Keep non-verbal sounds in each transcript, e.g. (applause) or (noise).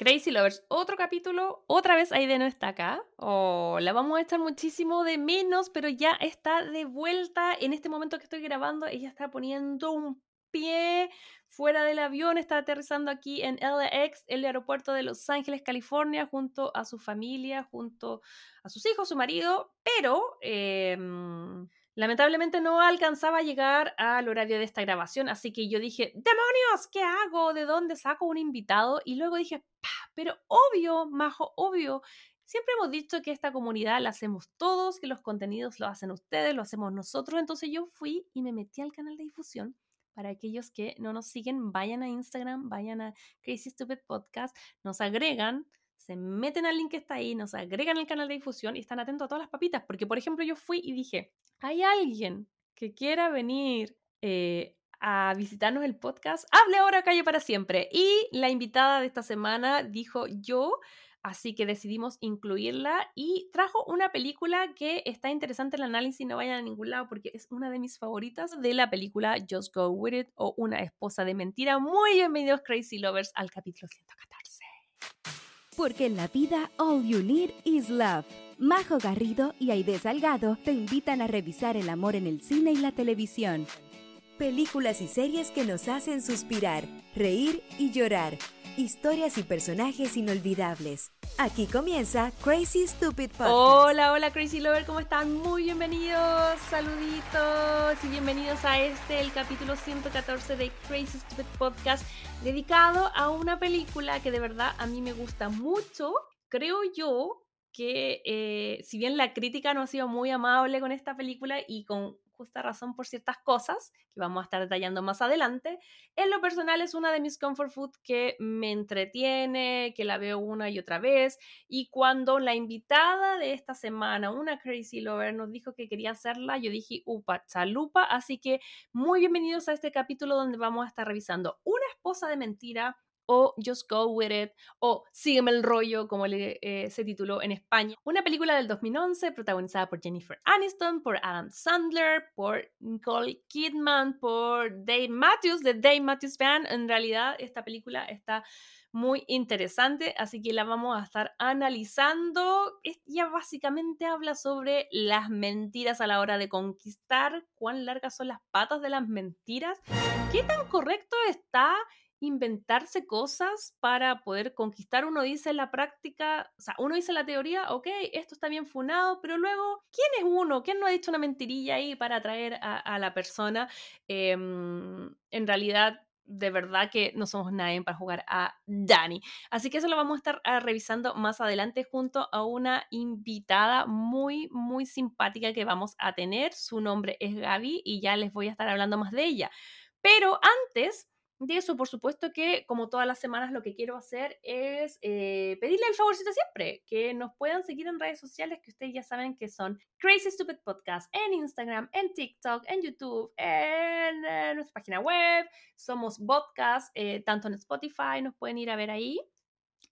Crazy Lovers, otro capítulo, otra vez Aide no está acá, o la vamos a echar muchísimo de menos, pero ya está de vuelta. En este momento que estoy grabando, ella está poniendo un pie fuera del avión, está aterrizando aquí en LAX, el aeropuerto de Los Ángeles, California, junto a su familia, junto a sus hijos, su marido, pero... Em, Lamentablemente no alcanzaba a llegar al horario de esta grabación, así que yo dije, demonios, ¿qué hago? ¿De dónde saco un invitado? Y luego dije, pero obvio, majo, obvio. Siempre hemos dicho que esta comunidad la hacemos todos, que los contenidos lo hacen ustedes, lo hacemos nosotros. Entonces yo fui y me metí al canal de difusión. Para aquellos que no nos siguen, vayan a Instagram, vayan a Crazy Stupid Podcast, nos agregan, se meten al link que está ahí, nos agregan al canal de difusión y están atentos a todas las papitas. Porque, por ejemplo, yo fui y dije, hay alguien que quiera venir eh, a visitarnos el podcast, hable ahora, calle para siempre. Y la invitada de esta semana dijo yo, así que decidimos incluirla y trajo una película que está interesante el análisis, no vayan a ningún lado porque es una de mis favoritas de la película Just Go With It o Una esposa de mentira. Muy bienvenidos Crazy Lovers al capítulo 114. Porque en la vida all you need is love. Majo Garrido y Aide Salgado te invitan a revisar el amor en el cine y la televisión. Películas y series que nos hacen suspirar, reír y llorar. Historias y personajes inolvidables. Aquí comienza Crazy Stupid Podcast. Hola, hola Crazy Lover, ¿cómo están? Muy bienvenidos, saluditos y bienvenidos a este, el capítulo 114 de Crazy Stupid Podcast, dedicado a una película que de verdad a mí me gusta mucho. Creo yo que eh, si bien la crítica no ha sido muy amable con esta película y con justa razón por ciertas cosas que vamos a estar detallando más adelante, en lo personal es una de mis comfort food que me entretiene, que la veo una y otra vez y cuando la invitada de esta semana, una Crazy Lover, nos dijo que quería hacerla, yo dije, upa, chalupa, así que muy bienvenidos a este capítulo donde vamos a estar revisando una esposa de mentira o Just Go With It o Sígueme el rollo, como le, eh, se tituló en España. Una película del 2011 protagonizada por Jennifer Aniston, por Adam Sandler, por Nicole Kidman, por Dave Matthews, de Dave Matthews Band. En realidad, esta película está muy interesante, así que la vamos a estar analizando. Ella básicamente habla sobre las mentiras a la hora de conquistar, cuán largas son las patas de las mentiras, qué tan correcto está inventarse cosas para poder conquistar. Uno dice la práctica, o sea, uno dice la teoría, ok, esto está bien funado, pero luego, ¿quién es uno? ¿Quién no ha dicho una mentirilla ahí para atraer a, la persona? Em, en realidad, de verdad que no somos nadie para jugar a Dani. Así que eso lo vamos a estar ah, revisando más adelante junto a una invitada muy, muy simpática que vamos a tener. Su nombre es Gaby y ya les voy a estar hablando más de ella. Pero antes de eso, por supuesto que como todas las semanas lo que quiero hacer es eh, pedirle el favorcito siempre, que nos puedan seguir en redes sociales que ustedes ya saben que son Crazy Stupid Podcast en Instagram, en TikTok, en YouTube, en, eh, nuestra página web. Somos podcast, eh, tanto en Spotify, nos pueden ir a ver ahí.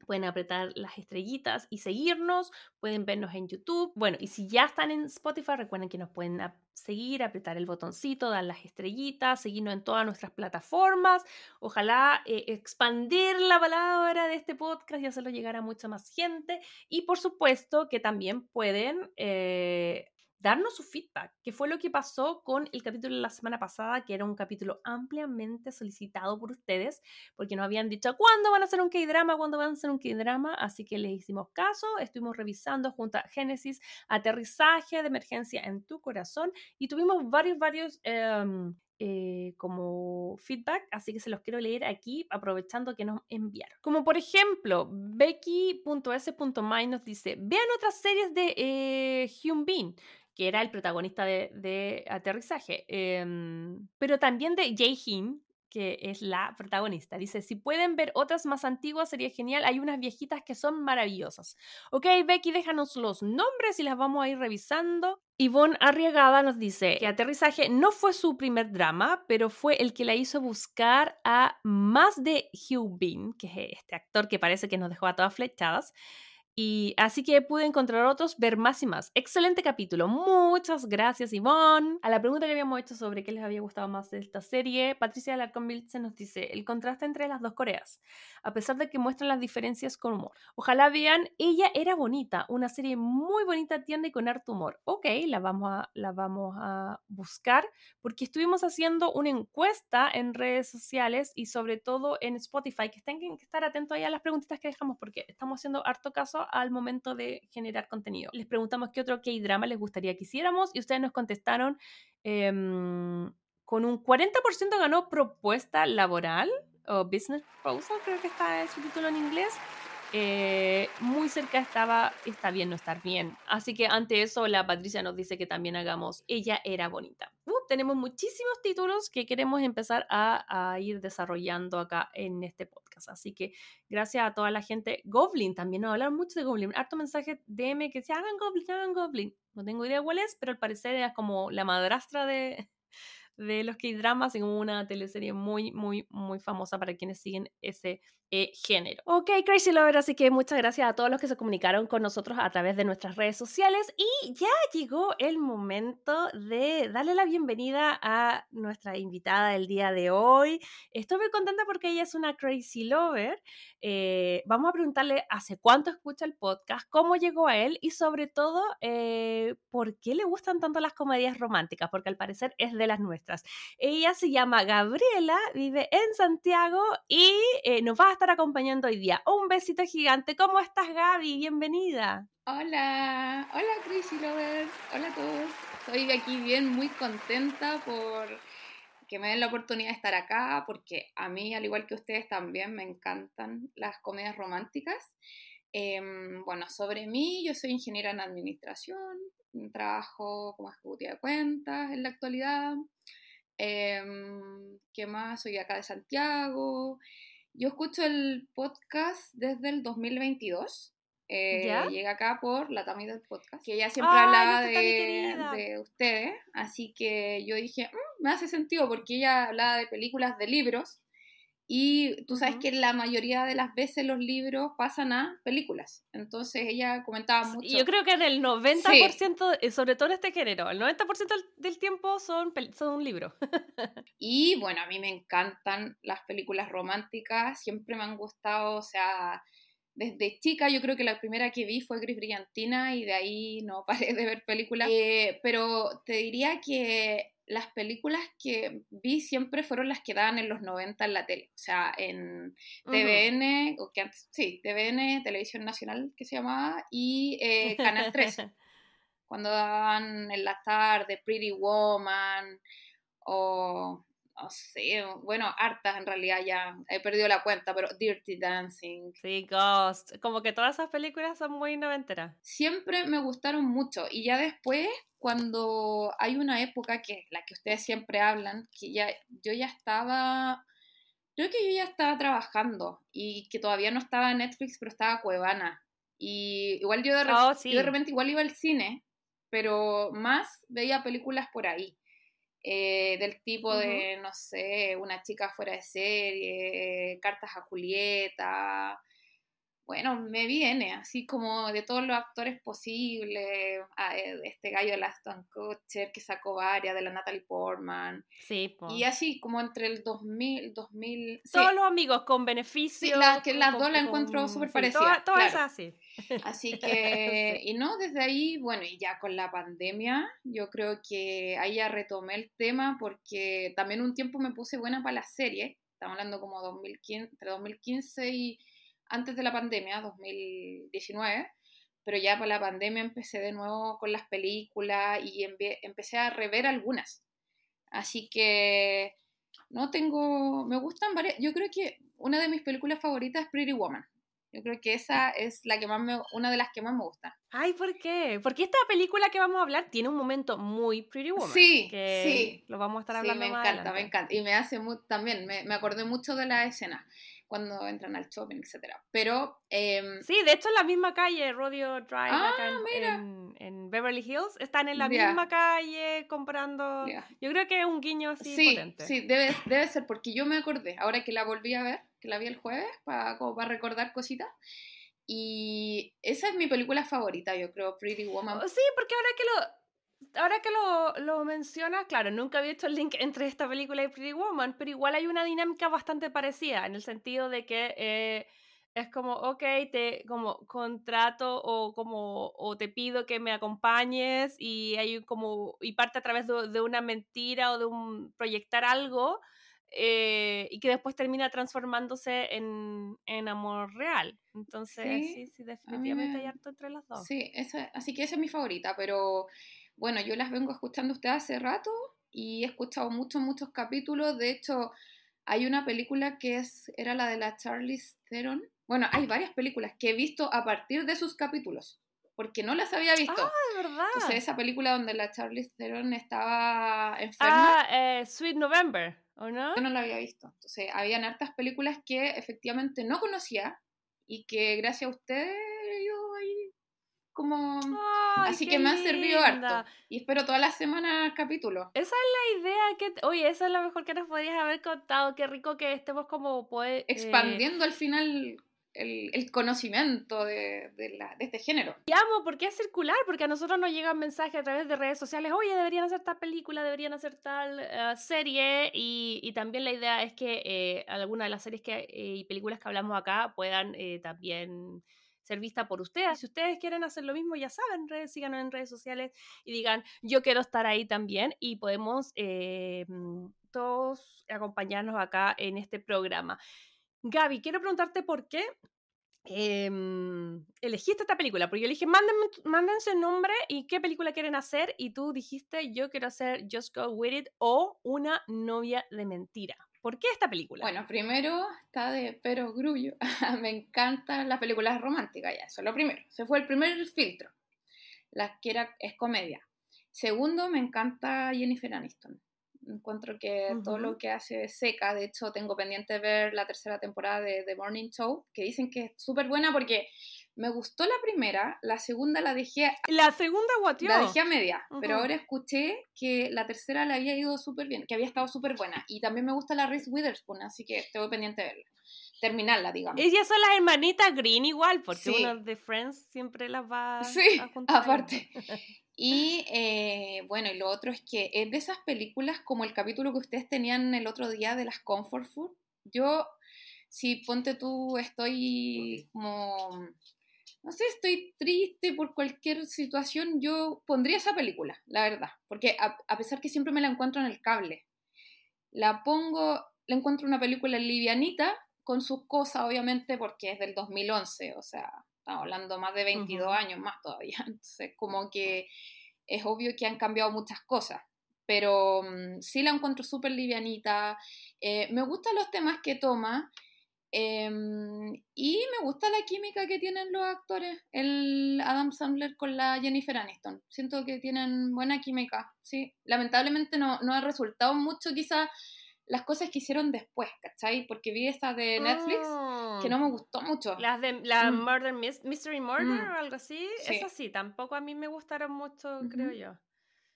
Pueden apretar las estrellitas y seguirnos, pueden vernos en YouTube. Bueno, y si ya están en Spotify, recuerden que nos pueden seguir, apretar el botoncito, dar las estrellitas, seguirnos en todas nuestras plataformas. Ojalá eh, expandir la palabra de este podcast y hacerlo llegar a mucha más gente. Y por supuesto que también pueden eh, darnos su feedback, que fue lo que pasó con el capítulo de la semana pasada, que era un capítulo ampliamente solicitado por ustedes, porque nos habían dicho cuándo van a hacer un K-drama, cuándo van a hacer un K-drama, así que les hicimos caso, estuvimos revisando junto a Génesis aterrizaje de emergencia en tu corazón y tuvimos varios, varios... Em, eh, como feedback, así que se los quiero leer aquí aprovechando que nos enviaron. Como por ejemplo, Becky.s.my nos dice, vean otras series de eh, Hyun Bin que era el protagonista de, Aterrizaje, em, pero también de Jae-hin, que es la protagonista. Dice, si pueden ver otras más antiguas sería genial, hay unas viejitas que son maravillosas. Ok, Becky, déjanos los nombres y las vamos a ir revisando. Yvonne Arriagada nos dice que Aterrizaje no fue su primer drama, pero fue el que la hizo buscar a más de Hugh Bean, que es este actor que parece que nos dejó a todas flechadas. Y así que pude encontrar otros, ver más y más. Excelente capítulo. Muchas gracias, Ivonne. A la pregunta que habíamos hecho sobre qué les había gustado más de esta serie, Patricia Alarcón se nos dice el contraste entre las dos Coreas, a pesar de que muestran las diferencias con humor. Ojalá vean, ella era bonita, una serie muy bonita, tienda y con harto humor. Ok, la vamos a, la vamos a buscar porque estuvimos haciendo una encuesta en redes sociales y sobre todo en Spotify, que tengan que estar atentos ahí a las preguntitas que dejamos porque estamos haciendo harto caso al momento de generar contenido. Les preguntamos qué otro K-drama les gustaría que hiciéramos y ustedes nos contestaron em, con un 40% ganó propuesta laboral o business proposal, creo que está el su título en inglés. Eh, muy cerca estaba Está bien no estar bien. Así que ante eso la Patricia nos dice que también hagamos Ella era bonita. Uh, tenemos muchísimos títulos que queremos empezar a, a, ir desarrollando acá en este podcast. Así que gracias a toda la gente. Goblin también nos hablaron mucho de Goblin. Harto mensaje DM que se hagan Goblin, hagan Goblin. No tengo idea cuál es, pero al parecer era como la madrastra de, de los K-dramas y una teleserie muy, muy, muy famosa para quienes siguen ese eh, género. Ok, Crazy Lover, así que muchas gracias a todos los que se comunicaron con nosotros a través de nuestras redes sociales y ya llegó el momento de darle la bienvenida a nuestra invitada del día de hoy. Estoy muy contenta porque ella es una Crazy Lover. Eh, vamos a preguntarle hace cuánto escucha el podcast, cómo llegó a él y sobre todo eh, por qué le gustan tanto las comedias románticas, porque al parecer es de las nuestras. Ella se llama Gabriela, vive en Santiago y nos va a estar acompañando hoy día. Un besito gigante. ¿Cómo estás, Gaby? Bienvenida. Hola, hola Crazy Lovers, hola a todos. Estoy aquí bien, muy contenta por que me den la oportunidad de estar acá, porque a mí, al igual que ustedes, también me encantan las comedias románticas. Em, bueno, sobre mí, yo soy ingeniera en administración, trabajo como ejecutiva de cuentas en la actualidad. Em, ¿Qué más? Soy acá de Santiago. Yo escucho el podcast desde el 2022. Eh, llega acá por la Tami del podcast, que ella siempre hablaba de, ustedes, así que yo dije, mm, me hace sentido porque ella hablaba de películas, de libros, y tú sabes que la mayoría de las veces los libros pasan a películas. Entonces ella comentaba mucho. Yo creo que en el 90%, eh, sobre todo en este género, el 90% del tiempo son, son un libro. (laughs) y bueno, a mí me encantan las películas románticas, siempre me han gustado, o sea, desde chica yo creo que la primera que vi fue Gris Brillantina y de ahí no (laughs) paré de ver películas. Eh, pero te diría que las películas que vi siempre fueron las que daban en los 90 en la tele, o sea, en TVN, o que antes, sí, TVN, Televisión Nacional, que se llamaba, y eh, Canal 13, (laughs) cuando daban en la tarde Pretty Woman, o no sé, bueno, hartas en realidad ya, he perdido la cuenta, pero Dirty Dancing. Sí, Ghost, como que todas esas películas son muy noventeras. Siempre me gustaron mucho y ya después, cuando hay una época que la que ustedes siempre hablan, que ya yo ya estaba, creo que yo ya estaba trabajando y que todavía no estaba en Netflix, pero estaba Cuevana. Y igual yo de, oh, yo de repente igual iba al cine, pero más veía películas por ahí. Eh, del tipo de, no sé, una chica fuera de serie, cartas a Julieta. Bueno, me viene así como de todos los actores posibles, eh, este gallo de Aston Kutcher que sacó varias, de la Natalie Portman. Sí, Y así como entre el 2000, 2000... Todos los amigos con beneficios. Sí, que las dos la encuentro súper parecidas. Todas así. (laughs) Así que, y no, desde ahí, bueno, y ya con la pandemia, yo creo que ahí ya retomé el tema porque también un tiempo me puse buena para las series, estamos hablando como 2015, entre 2015 y antes de la pandemia, 2019, pero ya para la pandemia empecé de nuevo con las películas y empecé a rever algunas. Así que, no tengo, me gustan varias, yo creo que una de mis películas favoritas es Pretty Woman. Yo creo que esa es la que más me, una de las que más me gusta. Ay, ¿por qué? Porque esta película que vamos a hablar tiene un momento muy Pretty Woman. Sí, sí. Lo vamos a estar hablando sí, me encanta, me encanta. Y me hace también, me, me acordé mucho de la escena cuando entran al shopping, etcétera. Pero... Em, sí, de hecho en la misma calle, Rodeo Drive, ah, en, Beverly Hills, están en la misma calle comprando... Yo creo que es un guiño así sí, potente. Sí, debe, debe ser, porque yo me acordé, ahora que la volví a ver, que la vi el jueves, para, para recordar cositas, Y esa es mi película favorita, yo creo, Pretty Woman. Sí, porque ahora que lo, ahora que lo, lo mencionas, claro, nunca había visto el link entre esta película y Pretty Woman, pero igual hay una dinámica bastante parecida, en el sentido de que eh, es como, ok, te como contrato o como o te pido que me acompañes y hay como y parte a través de, una mentira o de un proyectar algo eh, y que después termina transformándose en, en amor real. Entonces, sí, sí, definitivamente hay harto entre las dos. Sí, esa, así que esa es mi favorita, pero bueno, yo las vengo escuchando usted hace rato y he escuchado muchos, muchos capítulos. De hecho, hay una película que es, era la de la Charlize Theron. Bueno, hay varias películas que he visto a partir de sus capítulos, porque no las había visto. Ah, de verdad. Entonces, esa película donde la Charlize Theron estaba enferma. Ah, eh, Sweet November, ¿o no? Yo no la había visto. Entonces, habían hartas películas que efectivamente no conocía y que gracias a usted yo ahí como... Así que me ha servido harto. Y espero todas las semanas capítulos. Esa es la idea que... Oye, esa es la mejor que nos podrías haber contado. Qué rico que estemos como... Pues, Expandiendo al final el, el, conocimiento de, de, la, de, este género. Y amo, porque es circular, porque a nosotros nos llegan mensajes a través de redes sociales, oye, deberían hacer tal película, deberían hacer tal uh, serie, y, y, también la idea es que eh, algunas de las series que, eh, y películas que hablamos acá puedan eh, también ser vista por ustedes. Si ustedes quieren hacer lo mismo, ya saben, redes, síganos en redes sociales y digan, yo quiero estar ahí también y podemos eh, mm, todos acompañarnos acá en este programa. Gaby, quiero preguntarte por qué eh, elegiste esta película, porque yo le dije, mándenme, mándense un nombre y qué película quieren hacer, y tú dijiste, yo quiero hacer Just Go With It o Una novia de mentira. ¿Por qué esta película? Bueno, primero está de Pero Grullo. (laughs) me encantan las películas románticas, ya, eso es lo primero. Se fue el primer filtro. La que era, es comedia. Segundo, me encanta Jennifer Aniston. Encuentro que todo lo que hace es seca. De hecho, tengo pendiente ver la tercera temporada de The Morning Show, que dicen que es súper buena porque me gustó la primera, la segunda la dejé. La segunda guateó. La dejé a media, pero ahora escuché que la tercera la había ido súper bien, que había estado súper buena. Y también me gusta la Reese Witherspoon, así que estoy pendiente de verla. Terminarla, digamos. Ellas son las hermanitas Green igual, porque uno de Friends siempre las va sí, a juntar. aparte. (laughs) Y eh, bueno, y lo otro es que es de esas películas como el capítulo que ustedes tenían el otro día de las Comfort Food. Yo, si ponte tú, estoy como no sé, estoy triste por cualquier situación, yo pondría esa película, la verdad. Porque a, pesar que siempre me la encuentro en el cable, la pongo, la encuentro una película livianita, con sus cosas, obviamente, porque es del 2011, o sea, estamos hablando más de 22 años más todavía. (laughs) Entonces, como que es obvio que han cambiado muchas cosas. Pero mm, sí la encuentro súper livianita. Eh, me gustan los temas que toma. Em, y me gusta la química que tienen los actores, el Adam Sandler con la Jennifer Aniston. Siento que tienen buena química, sí. Lamentablemente no, no ha resultado mucho quizás las cosas que hicieron después, ¿cachai? Porque vi esta de Netflix que no me oh. gustó mucho. Las de la mm. Murder Mystery Murder mm. o algo así, sí. eso sí, tampoco a mí me gustaron mucho, creo yo.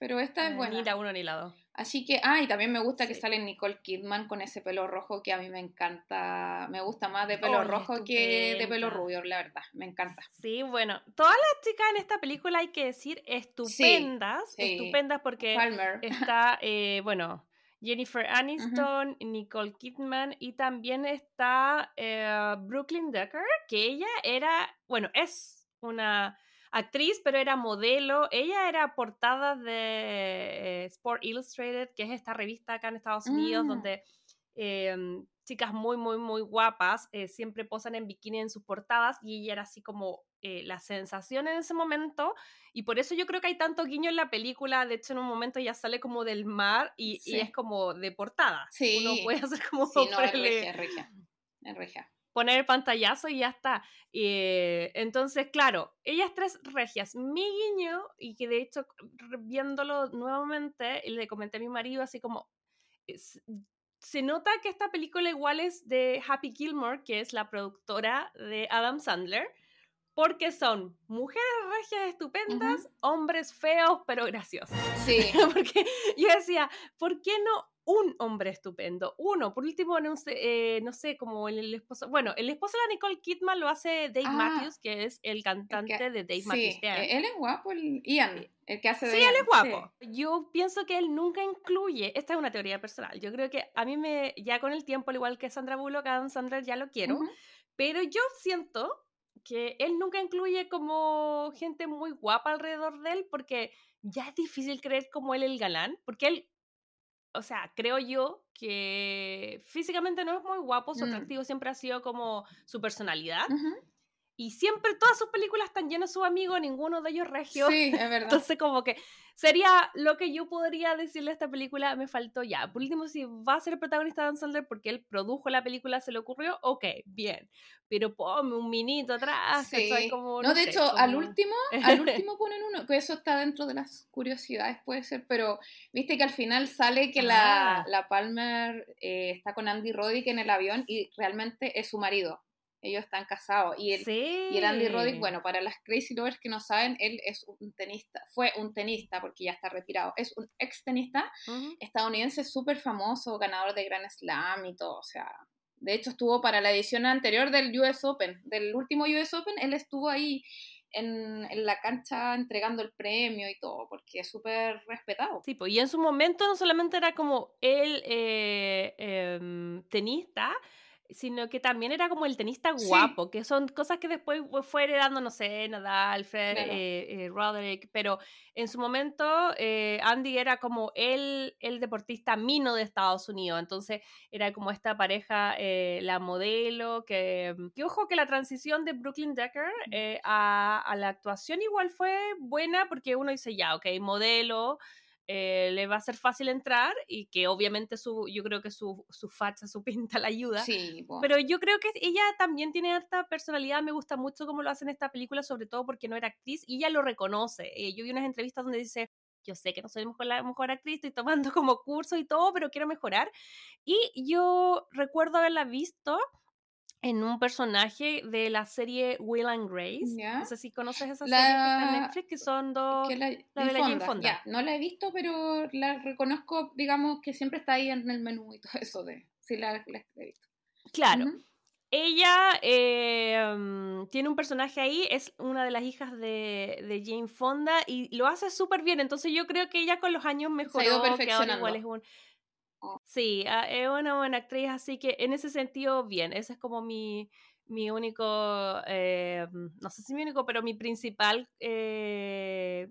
Pero esta es eh, buena. Ni la uno ni la dos. Así que, ah, y también me gusta que sale Nicole Kidman con ese pelo rojo que a mí me encanta. Me gusta más de pelo rojo que de pelo rubio, la verdad. Me encanta. Sí, bueno, todas las chicas en esta película hay que decir estupendas. Estupendas porque está, eh, bueno, Jennifer Aniston, Nicole Kidman y también está eh, Brooklyn Decker, que ella era, bueno, es una actriz, pero era modelo. Ella era portada de eh, Sport Illustrated, que es esta revista acá en Estados Unidos, mm. donde em, chicas muy, muy, muy guapas eh, siempre posan en bikini en sus portadas y ella era así como eh, la sensación en ese momento. Y por eso yo creo que hay tanto guiño en la película. De hecho, en un momento ya sale como del mar y, es como de portada. Sí. Uno puede (laughs) hacer como... Sí, no, es regia, regia. Es regia poner el pantallazo y ya está. Eh, entonces, claro, ellas tres regias. Mi guiño, y que de hecho, viéndolo nuevamente, le comenté a mi marido así como, se nota que esta película igual es de Happy Gilmore, que es la productora de Adam Sandler, porque son mujeres regias estupendas, hombres feos pero graciosos. Sí. (laughs) porque yo decía, ¿por qué no un hombre estupendo, uno, por último, no sé, eh, no sé como el, esposo, bueno, el esposo de la Nicole Kidman lo hace Dave Ah, Matthews, que es el cantante de Dave Matthews Sí, Band. e- él es guapo, el Ian, el que hace de Sí, él es guapo. Yo pienso que él nunca incluye, esta es una teoría personal, yo creo que a mí me, ya con el tiempo, al igual que Sandra Bullock, Adam Sandler ya lo quiero, pero yo siento que él nunca incluye como gente muy guapa alrededor de él, porque ya es difícil creer como él el galán, porque él, o sea, creo yo que físicamente no es muy guapo, su Mm. atractivo siempre ha sido como su personalidad. Y siempre todas sus películas están llenas de sus amigos, ninguno de ellos regio. Sí, es (laughs) verdad. Entonces, como que sería lo que yo podría decirle a esta película, me faltó ya. Por último, si va a ser el protagonista Dan Sandler porque él produjo la película, se le ocurrió, ok, bien. Pero ponme un minito atrás. Sí. Como, no, de sé, hecho, al último, (laughs) al último ponen uno, que eso está dentro de las curiosidades, puede ser, pero viste que al final sale que la, Ah. la Palmer eh, está con Andy Roddick en el avión y realmente es su marido. Ellos están casados. Y el, sí. y el Andy Roddick, bueno, para las Crazy Lovers que no saben, él es un tenista, fue un tenista porque ya está retirado, es un ex tenista Ujú. estadounidense súper famoso, ganador de Grand Slam y todo, o sea, de hecho estuvo para la edición anterior del US Open, del último US Open, él estuvo ahí en, en la cancha entregando el premio y todo, porque es súper respetado. Sí, pues, y en su momento no solamente era como el eh, em, tenista, sino que también era como el tenista Sí. guapo, que son cosas que después fu- fue heredando, no sé, Nadal, Fred, Claro. eh, eh, Roderick, pero en su momento eh, Andy era como el, el deportista mino de Estados Unidos, entonces era como esta pareja, la modelo, que, que ojo que la transición de Brooklyn Decker a, a la actuación igual fue buena, porque uno dice, ya, ok, modelo, eh, le va a ser fácil entrar y que obviamente su, yo creo que su, su facha, su (laughs) pinta la ayuda. Sí. Pero yo creo que ella también tiene harta personalidad, me gusta mucho cómo lo hace en esta película, sobre todo porque no era actriz y ella lo reconoce. Eh, yo vi unas entrevistas donde dice, yo sé que no soy mejor, la mejor actriz, estoy tomando (laughs) como curso y todo, pero quiero mejorar. Y yo recuerdo haberla visto en un personaje de la serie Will and Grace. Ya. No sé si conoces esa La- serie que está en Netflix, que son dos... que la, la de la Jane Fonda. No la he visto, pero la reconozco, digamos, que siempre está ahí en el menú y todo (laughs) eso de... Sí, la, la he visto. Claro. Ella eh, tiene un personaje ahí, es una de las hijas de, de Jane Fonda y lo hace súper bien. Entonces yo creo que ella con los años mejoró, que ahora igual es un... Sí, ah, es una buena actriz, así que en ese sentido, bien. Ese es como mi, mi único, eh, no sé si mi único, pero mi principal eh,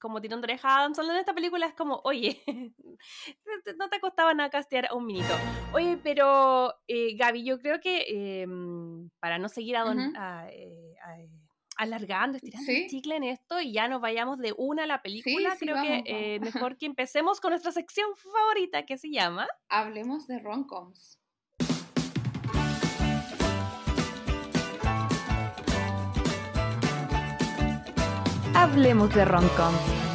como tirón de oreja Adam Sandler en esta película es como, oye, (laughs) no te costaba nada castear a un minito. Oye, pero eh, Gaby, yo creo que eh, para no seguir a don- a, eh, a, alargando, estirando Sí. el chicle en esto y ya nos vayamos de una a la película, sí, creo vamos, que vamos. eh, (laughs) mejor que empecemos con nuestra sección favorita que se llama... Hablemos de romcoms. Hablemos de romcoms.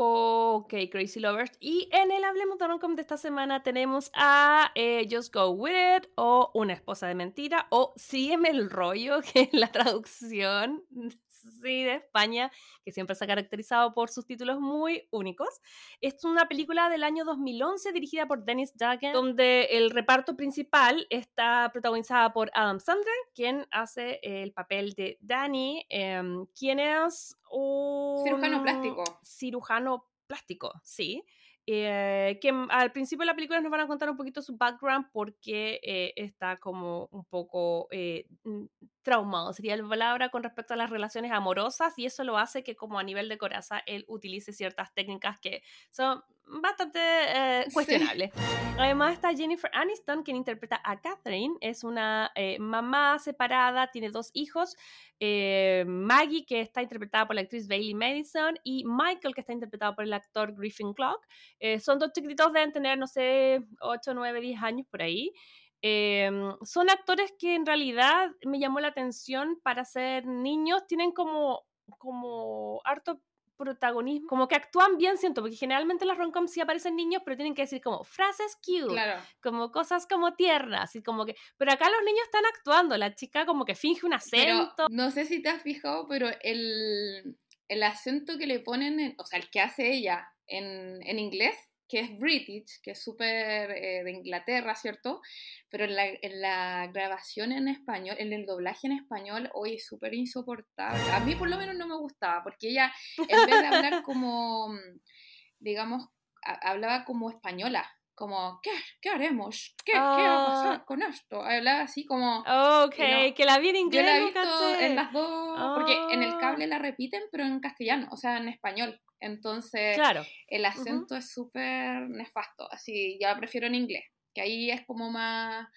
Ok, Crazy Lovers. Y en el Hablemos de Romcom de esta semana tenemos a eh, Just Go With It, o Una esposa de mentira, o Sígueme el rollo, (laughs) que es la traducción sí, de España, que siempre se ha caracterizado por sus títulos muy únicos. Es una película del año 2011 dirigida por Dennis Duggan, donde el reparto principal está protagonizada por Adam Sandler, quien hace el papel de Danny, em, quien es un Cirujano plástico. cirujano plástico, sí. Eh, que al principio de la película nos van a contar un poquito su background porque eh, está como un poco eh, traumado, sería la palabra, con respecto a las relaciones amorosas y eso lo hace que como a nivel de coraza él utilice ciertas técnicas que son bastante eh, (laughs) Sí. cuestionables. Además está Jennifer Aniston, quien interpreta a Catherine, es una eh, mamá separada, tiene dos hijos, eh, Maggie, que está interpretada por la actriz Bailey Madison, y Michael, que está interpretado por el actor Griffin Clock. Eh, son dos chiquititos, deben tener, no sé, 8, 9, 10 años por ahí. Eh, son actores que en realidad me llamó la atención para ser niños, tienen como, como harto protagonismo, como que actúan bien, siento, porque generalmente en las romcoms sí aparecen niños, pero tienen que decir como frases cute, Claro. como cosas como tiernas, y como que, pero acá los niños están actuando, la chica como que finge un Pero acento, no sé si te has fijado, pero el, el acento que le ponen, en- o sea, el que hace ella en, en inglés, que es British, que es súper eh, de Inglaterra, ¿cierto? Pero en la, en la, grabación en español, en el doblaje en español, hoy es súper insoportable. A mí por lo menos no me gustaba, porque ella, en vez de hablar (laughs) como, digamos, hablaba como española, como, ¿qué, qué haremos? ¿Qué, ¿Qué, va a pasar oh. con esto? Hablaba así como... Ok, que la vi en inglés. Yo la he visto en las dos, porque en el cable oh. la repiten, pero en castellano, o sea, en español. Entonces, claro. el acento es súper nefasto, así, yo la prefiero en inglés, que ahí es como más,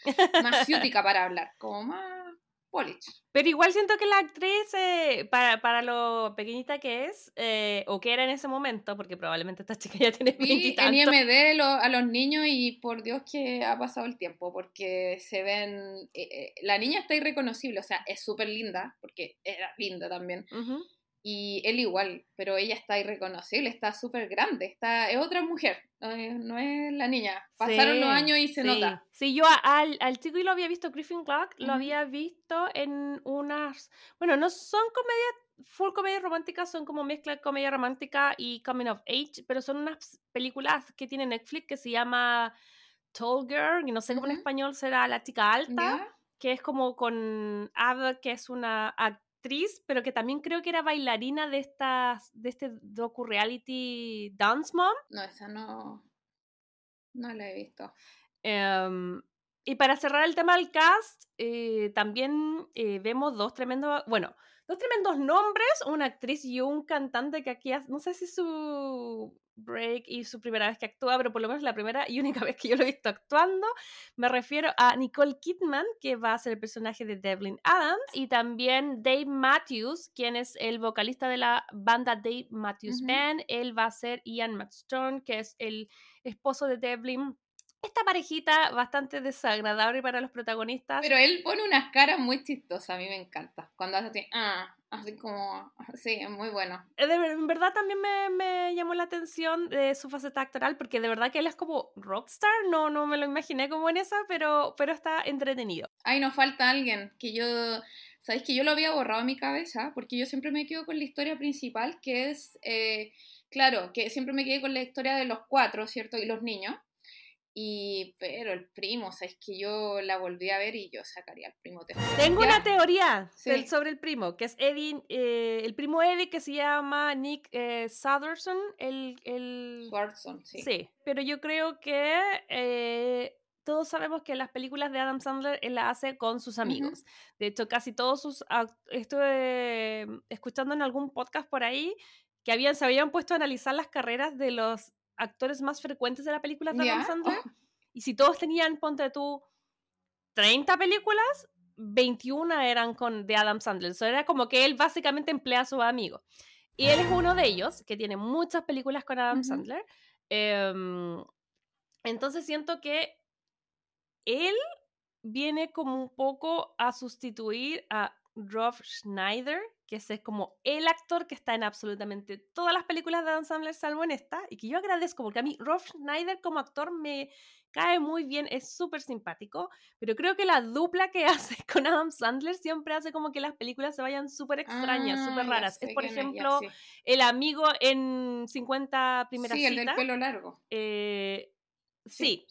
más (laughs) ciútica para hablar, como más Polich. Pero igual siento que la actriz, eh, para, para, lo pequeñita que es, eh, o que era en ese momento, porque probablemente esta (laughs) chica ya tiene 20 En IMD a los niños y por Dios que ha pasado el tiempo, porque se ven... Eh, la niña está irreconocible, o sea, es súper linda, porque era linda también. Y él igual, pero ella está irreconocible, está súper grande, está, es otra mujer, no es, la niña. Pasaron los años y se nota. Sí, yo al, al chico y lo había visto, Griffin Clark, lo había visto en unas, bueno, no son comedias, full comedias románticas, son como mezcla de comedia romántica y coming of age, pero son unas películas que tiene Netflix que se llama Tall Girl, y no sé cómo en español será La chica alta, que es como con Ava, que es una actriz pero que también creo que era bailarina de estas de este docu reality Dance Mom. No, esa no no la he visto. Em, y para cerrar el tema del cast, eh, también eh, vemos dos tremendos, bueno, dos tremendos nombres, una actriz y un cantante que aquí, no sé si su break y su primera vez que actúa, pero por lo menos la primera y única (laughs) vez que yo lo he visto actuando. Me refiero a Nicole Kidman, que va a ser el personaje de Devlin Adams, y también Dave Matthews, quien es el vocalista de la banda Dave Matthews Band. Él va a ser Ian McStone, que es el esposo de Devlin esta parejita bastante desagradable para los protagonistas. Pero él pone unas caras muy chistosas, a mí me encanta. Cuando hace así, ah, así como, sí, es muy bueno. Eh, en verdad también me, me, llamó la atención de su faceta actoral, porque de verdad que él es como rockstar, no, no me lo imaginé como en esa, pero, pero está entretenido. Ay, nos falta alguien que yo, sabéis que yo lo había borrado en mi cabeza, porque yo siempre me quedo con la historia principal, que es, eh, claro, que siempre me quedé con la historia de los cuatro, ¿cierto? Y los niños. Y, pero el primo, o sea, es que yo la volví a ver y yo sacaría al primo. (laughs) Tengo una teoría sobre el primo, que es Eddie, eh, el primo Eddie que se llama Nick eh, Sutherson, el... el... sí. Sí, pero yo creo que eh, todos sabemos que las películas de Adam Sandler él las hace con sus amigos. De hecho, casi todos sus... Estuve escuchando en algún podcast por ahí que habían, se habían puesto a analizar las carreras de los actores más frecuentes de la película de Adam Sandler. Oh. Y si todos tenían, ponte tú, 30 películas, 21 eran con de Adam Sandler. Eso era como que él básicamente emplea a sus amigos. Y él es uno de ellos, que tiene muchas películas con Adam Sandler. Em, entonces siento que él viene como un poco a sustituir a Rob Schneider, que ese es como el actor que está en absolutamente todas las películas de Adam Sandler, salvo en esta, y que yo agradezco porque a mí Rob Schneider como actor me cae muy bien, es súper simpático, pero creo que la dupla que (laughs) hace con Adam Sandler siempre hace como que las películas se vayan súper extrañas, ah, súper raras. Es, por ejemplo, el amigo en 50 primeras Sí, el del pelo largo. Eh, Sí,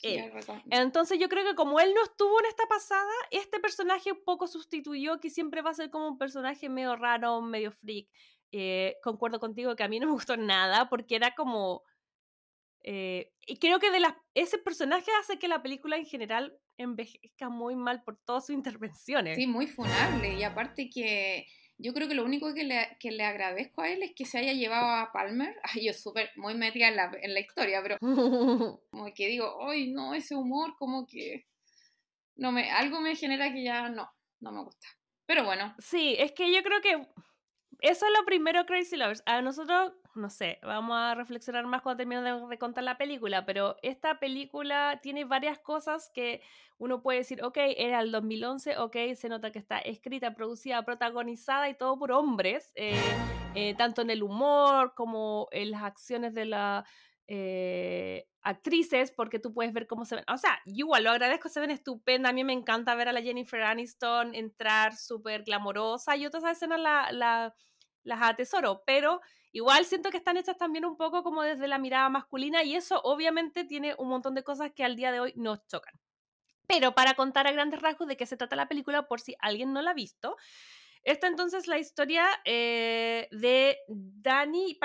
Entonces yo creo que como él no estuvo en esta pasada, este personaje un poco sustituyó, que siempre va a ser como un personaje medio raro, medio freak. Eh, concuerdo contigo que a mí no me gustó nada porque era como... Eh, y creo que de ese personaje hace que la película en general envejezca muy mal por todas sus (laughs) intervenciones. Sí, muy funable. Y aparte que yo creo que lo único que le, que le, agradezco a él es que se haya llevado a Palmer. (laughs) Ay, yo súper muy metida en la, en la historia, pero (laughs) como que digo, ay, no, ese humor como que no me, algo me genera que ya no, no me gusta. Pero bueno. Sí, es que yo creo que eso es lo primero, Crazy Lovers. A nosotros no sé, vamos a reflexionar más cuando termine de, contar la película, pero esta película tiene varias cosas que uno puede decir, ok, era el 2011, ok, se nota que está escrita, producida, protagonizada y todo por hombres, eh, eh, tanto en el humor como en las acciones de las eh, actrices, porque tú puedes ver cómo se ven. O sea, igual lo agradezco, se ven estupenda. A mí me encanta ver a la Jennifer Aniston entrar súper glamorosa y otras escenas la, la las atesoro, pero igual siento que están hechas también un poco como desde la mirada masculina y eso obviamente tiene un montón de cosas que al día de hoy nos chocan. Pero para contar a grandes rasgos de qué se trata la película, por si alguien no la ha visto, esta entonces la historia eh, de Danny.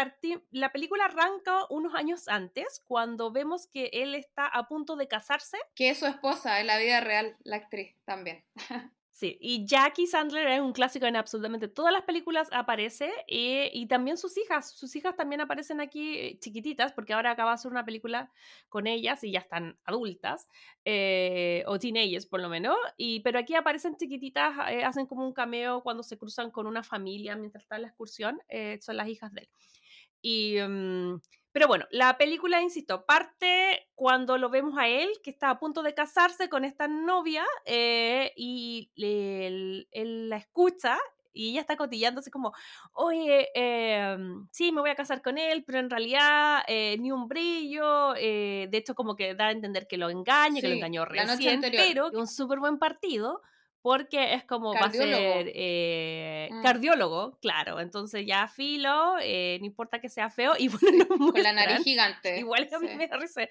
La película arranca unos años antes, cuando vemos que él está a punto de casarse. Que es su esposa en la vida real, la actriz también. (laughs) Sí, y Jackie Sandler es un clásico en absolutamente todas las películas, aparece, eh, y también sus hijas, sus hijas también aparecen aquí eh, chiquititas, porque ahora acaba de hacer una película con ellas y ya están adultas, eh, o teenagers por lo menos, y, pero aquí aparecen chiquititas, hacen como un cameo cuando se cruzan con una familia mientras está en la excursión, son las hijas de él. Y... Mm, pero bueno, la película, insisto, parte cuando lo vemos a él, que está a punto de casarse con esta novia, eh, y él, la escucha y ella está cotillándose como, oye, em, sí, me voy a casar con él, pero en realidad eh, ni un brillo, eh, de hecho como que da a entender que lo engaña, que lo engañó recién, pero un súper buen partido, porque es como va a ser eh, mm. cardiólogo, claro. Entonces ya filo, eh, no importa que sea feo, (laughs) y bueno, Con la nariz gigante. Igual a mí me da risa.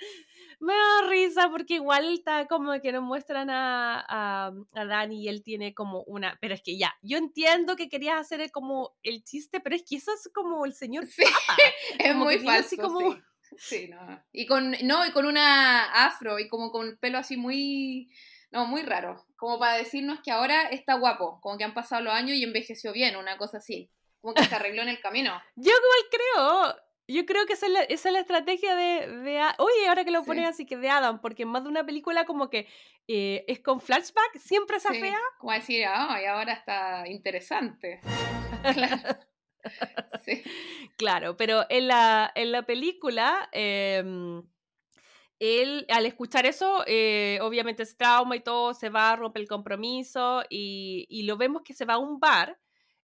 Me da risa porque igual está como que nos muestran a, a, a, Dani y él tiene como una. Pero es que ya, yo entiendo que querías hacer como el chiste, pero es que eso es como el señor sí, (laughs) Es muy falso. como... Sí. no. Y con, no, y con una afro y como con pelo así muy no, muy raro. Como para decirnos que ahora está guapo, como que han pasado los años y envejeció bien, una cosa así. Como que se arregló en el camino. (laughs) Yo igual creo. Yo creo que esa es la, esa es la estrategia de, de, Oye, ahora que lo pones así que de Adam, porque en más de una película como que eh, es con flashback, siempre esa fea. Como decir, ay, ahora está interesante. (laughs) claro. (laughs) sí. Claro, pero en la, en la película... Eh, él, al escuchar eso, eh, obviamente se trauma y todo, se va, rompe el compromiso y, y, lo vemos que se va a un bar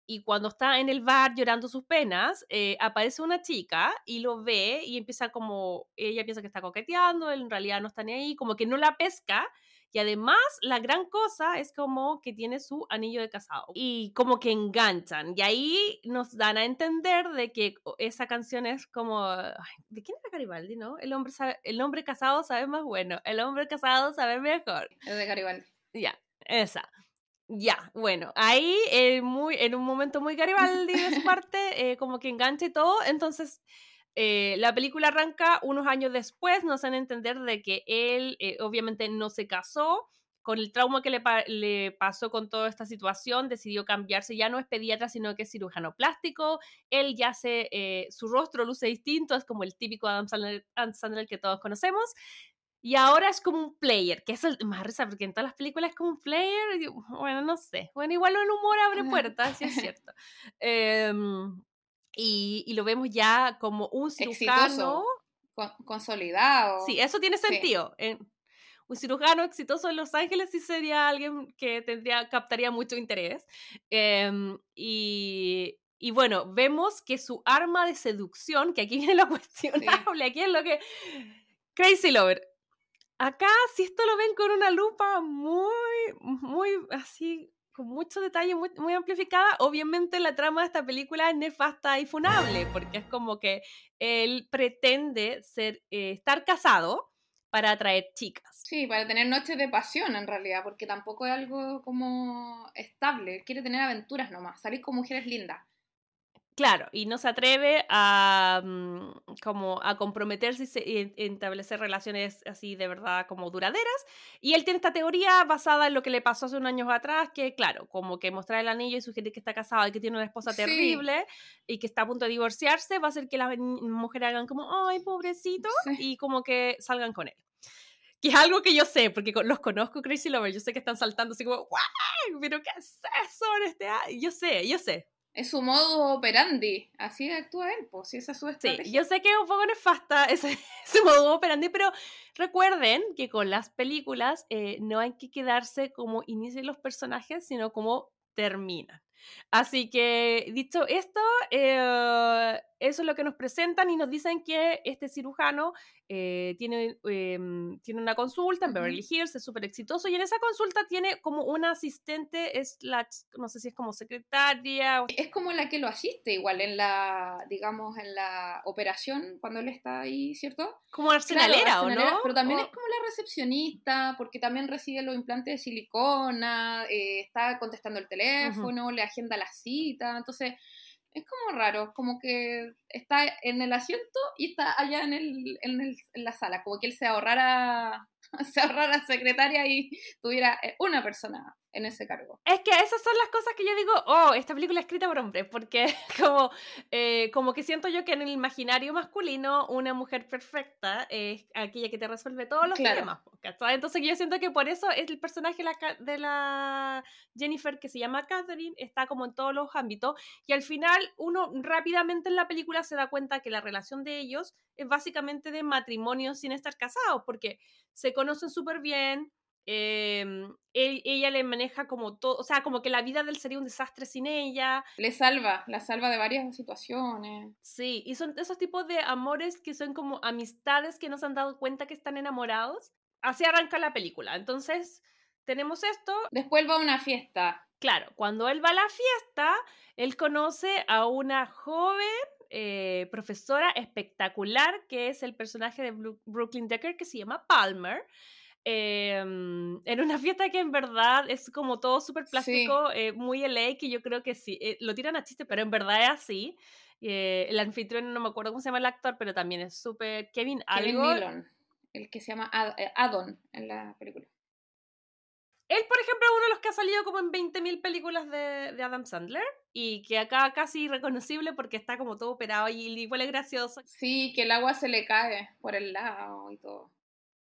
y cuando está en el bar llorando sus penas, eh, aparece una chica y lo ve y empieza como, ella piensa que está coqueteando, él en realidad no está ni ahí, como que no la pesca y además, la gran cosa es como que tiene su anillo de casado y como que enganchan. Y ahí nos dan a entender de que esa canción es como... ¿De quién era Garibaldi, no? El hombre, el hombre casado sabe más bueno, el hombre casado sabe mejor. Es de Garibaldi. Ya, esa. Ya, bueno, ahí eh, muy, en un momento muy Garibaldi de su (laughs) parte, eh, como que engancha y todo, entonces eh, la película arranca unos años después, nos hacen entender de que él eh, obviamente no se casó, con el trauma que le, le, pasó con toda esta situación, decidió cambiarse, ya no es pediatra, sino que es cirujano plástico, él ya se, eh, su rostro luce distinto, es como el típico Adam Sandler, Adam Sandler que todos conocemos, y ahora es como un player, que es el más risa, porque en todas las películas es como un player, bueno, no sé, bueno, igual el humor abre puertas, sí es cierto. (laughs) Eh, y, lo vemos ya como un cirujano. consolidado. Sí, eso tiene sentido. un cirujano exitoso en Los Ángeles sí sería alguien que tendría, captaría mucho interés. Em, y, y, bueno, vemos que su arma de seducción, que aquí viene lo (laughs) cuestionable, aquí es lo que... Crazy Lover. Acá, si esto lo ven con una lupa muy, muy así, con mucho detalle, muy, muy, amplificada. Obviamente la trama de esta película es nefasta y funable, porque es como que él pretende ser, eh, estar casado para atraer chicas. Sí, para tener noches de pasión en realidad, porque tampoco es algo como estable, quiere tener aventuras nomás, salir con mujeres lindas. Claro, y no se atreve a mm, como a comprometerse y establecer relaciones así de verdad como duraderas. Y él tiene esta teoría basada en lo que le pasó hace unos años atrás, que claro, como que mostrar el anillo y sugerir que está casado y que tiene una esposa terrible y que está a punto de divorciarse, va a hacer que las mujeres hagan como, ay, pobrecito, y como que salgan con él. Que es algo que yo sé, porque los conozco Crazy Lover, yo sé que están saltando así como, ¡guau! ¿Pero qué es eso en este Yo sé, yo sé, es su modo operandi, así actúa él, pues, si esa es su estrategia. Sí, yo sé que es un poco nefasta (laughs) ese, ese modo operandi, pero recuerden que con las películas eh, no hay que quedarse como inician los personajes, sino como terminan. Así que, dicho esto, eh, eso es lo que nos presentan y nos dicen que este cirujano eh, tiene, em, tiene una consulta en Beverly Hills, es súper exitoso y en esa consulta tiene como una asistente, es la, no sé si es como secretaria. Es como la que lo asiste igual en la, digamos, en la operación cuando él está ahí, ¿cierto? Como arsenalera, ¿o no? Pero también es como la recepcionista, porque también recibe los implantes de silicona, eh, está contestando el teléfono, le agenda la cita, entonces es como raro, como que está en el asiento y está allá en, el, en, el, en la sala, como que él se ahorrara, (laughs) se ahorrara secretaria y tuviera eh, una persona en ese cargo. Es que esas son las cosas que yo digo, oh, esta película es escrita por hombres, porque (laughs) como, eh, como que siento yo que en el imaginario masculino una mujer perfecta es aquella que te resuelve todos los problemas. Entonces yo siento que por eso el personaje de la Jennifer, que se llama Catherine, está como en todos los ámbitos, y al final uno rápidamente en la película se da cuenta que la relación de ellos es básicamente de matrimonio sin estar casados, porque se conocen súper bien, Em, ella le maneja como todo, o sea, como que la vida de él sería un desastre sin ella. Le salva, la salva de varias situaciones. Sí, y son esos tipos de amores que son como amistades que no se han dado cuenta que están enamorados. Así arranca la película. Entonces, tenemos esto. Después va a una fiesta. Claro, cuando él va a la fiesta, él conoce a una joven eh, profesora espectacular que es el personaje de Brooklyn Decker que se llama Palmer Em, en una fiesta que en verdad es como todo súper plástico, eh, muy LA, que yo creo que sí, eh, lo tiran a chiste, pero en verdad es así. Eh, el anfitrión, no me acuerdo cómo se llama el actor, pero también es súper Kevin, Kevin algo. el que se llama Adon en la película. Él, por ejemplo, es uno de los que ha salido como en 20.000 películas de, de, Adam Sandler y que acá casi irreconocible porque está como todo operado y igual es gracioso. Sí, que el agua se le cae por el lado y todo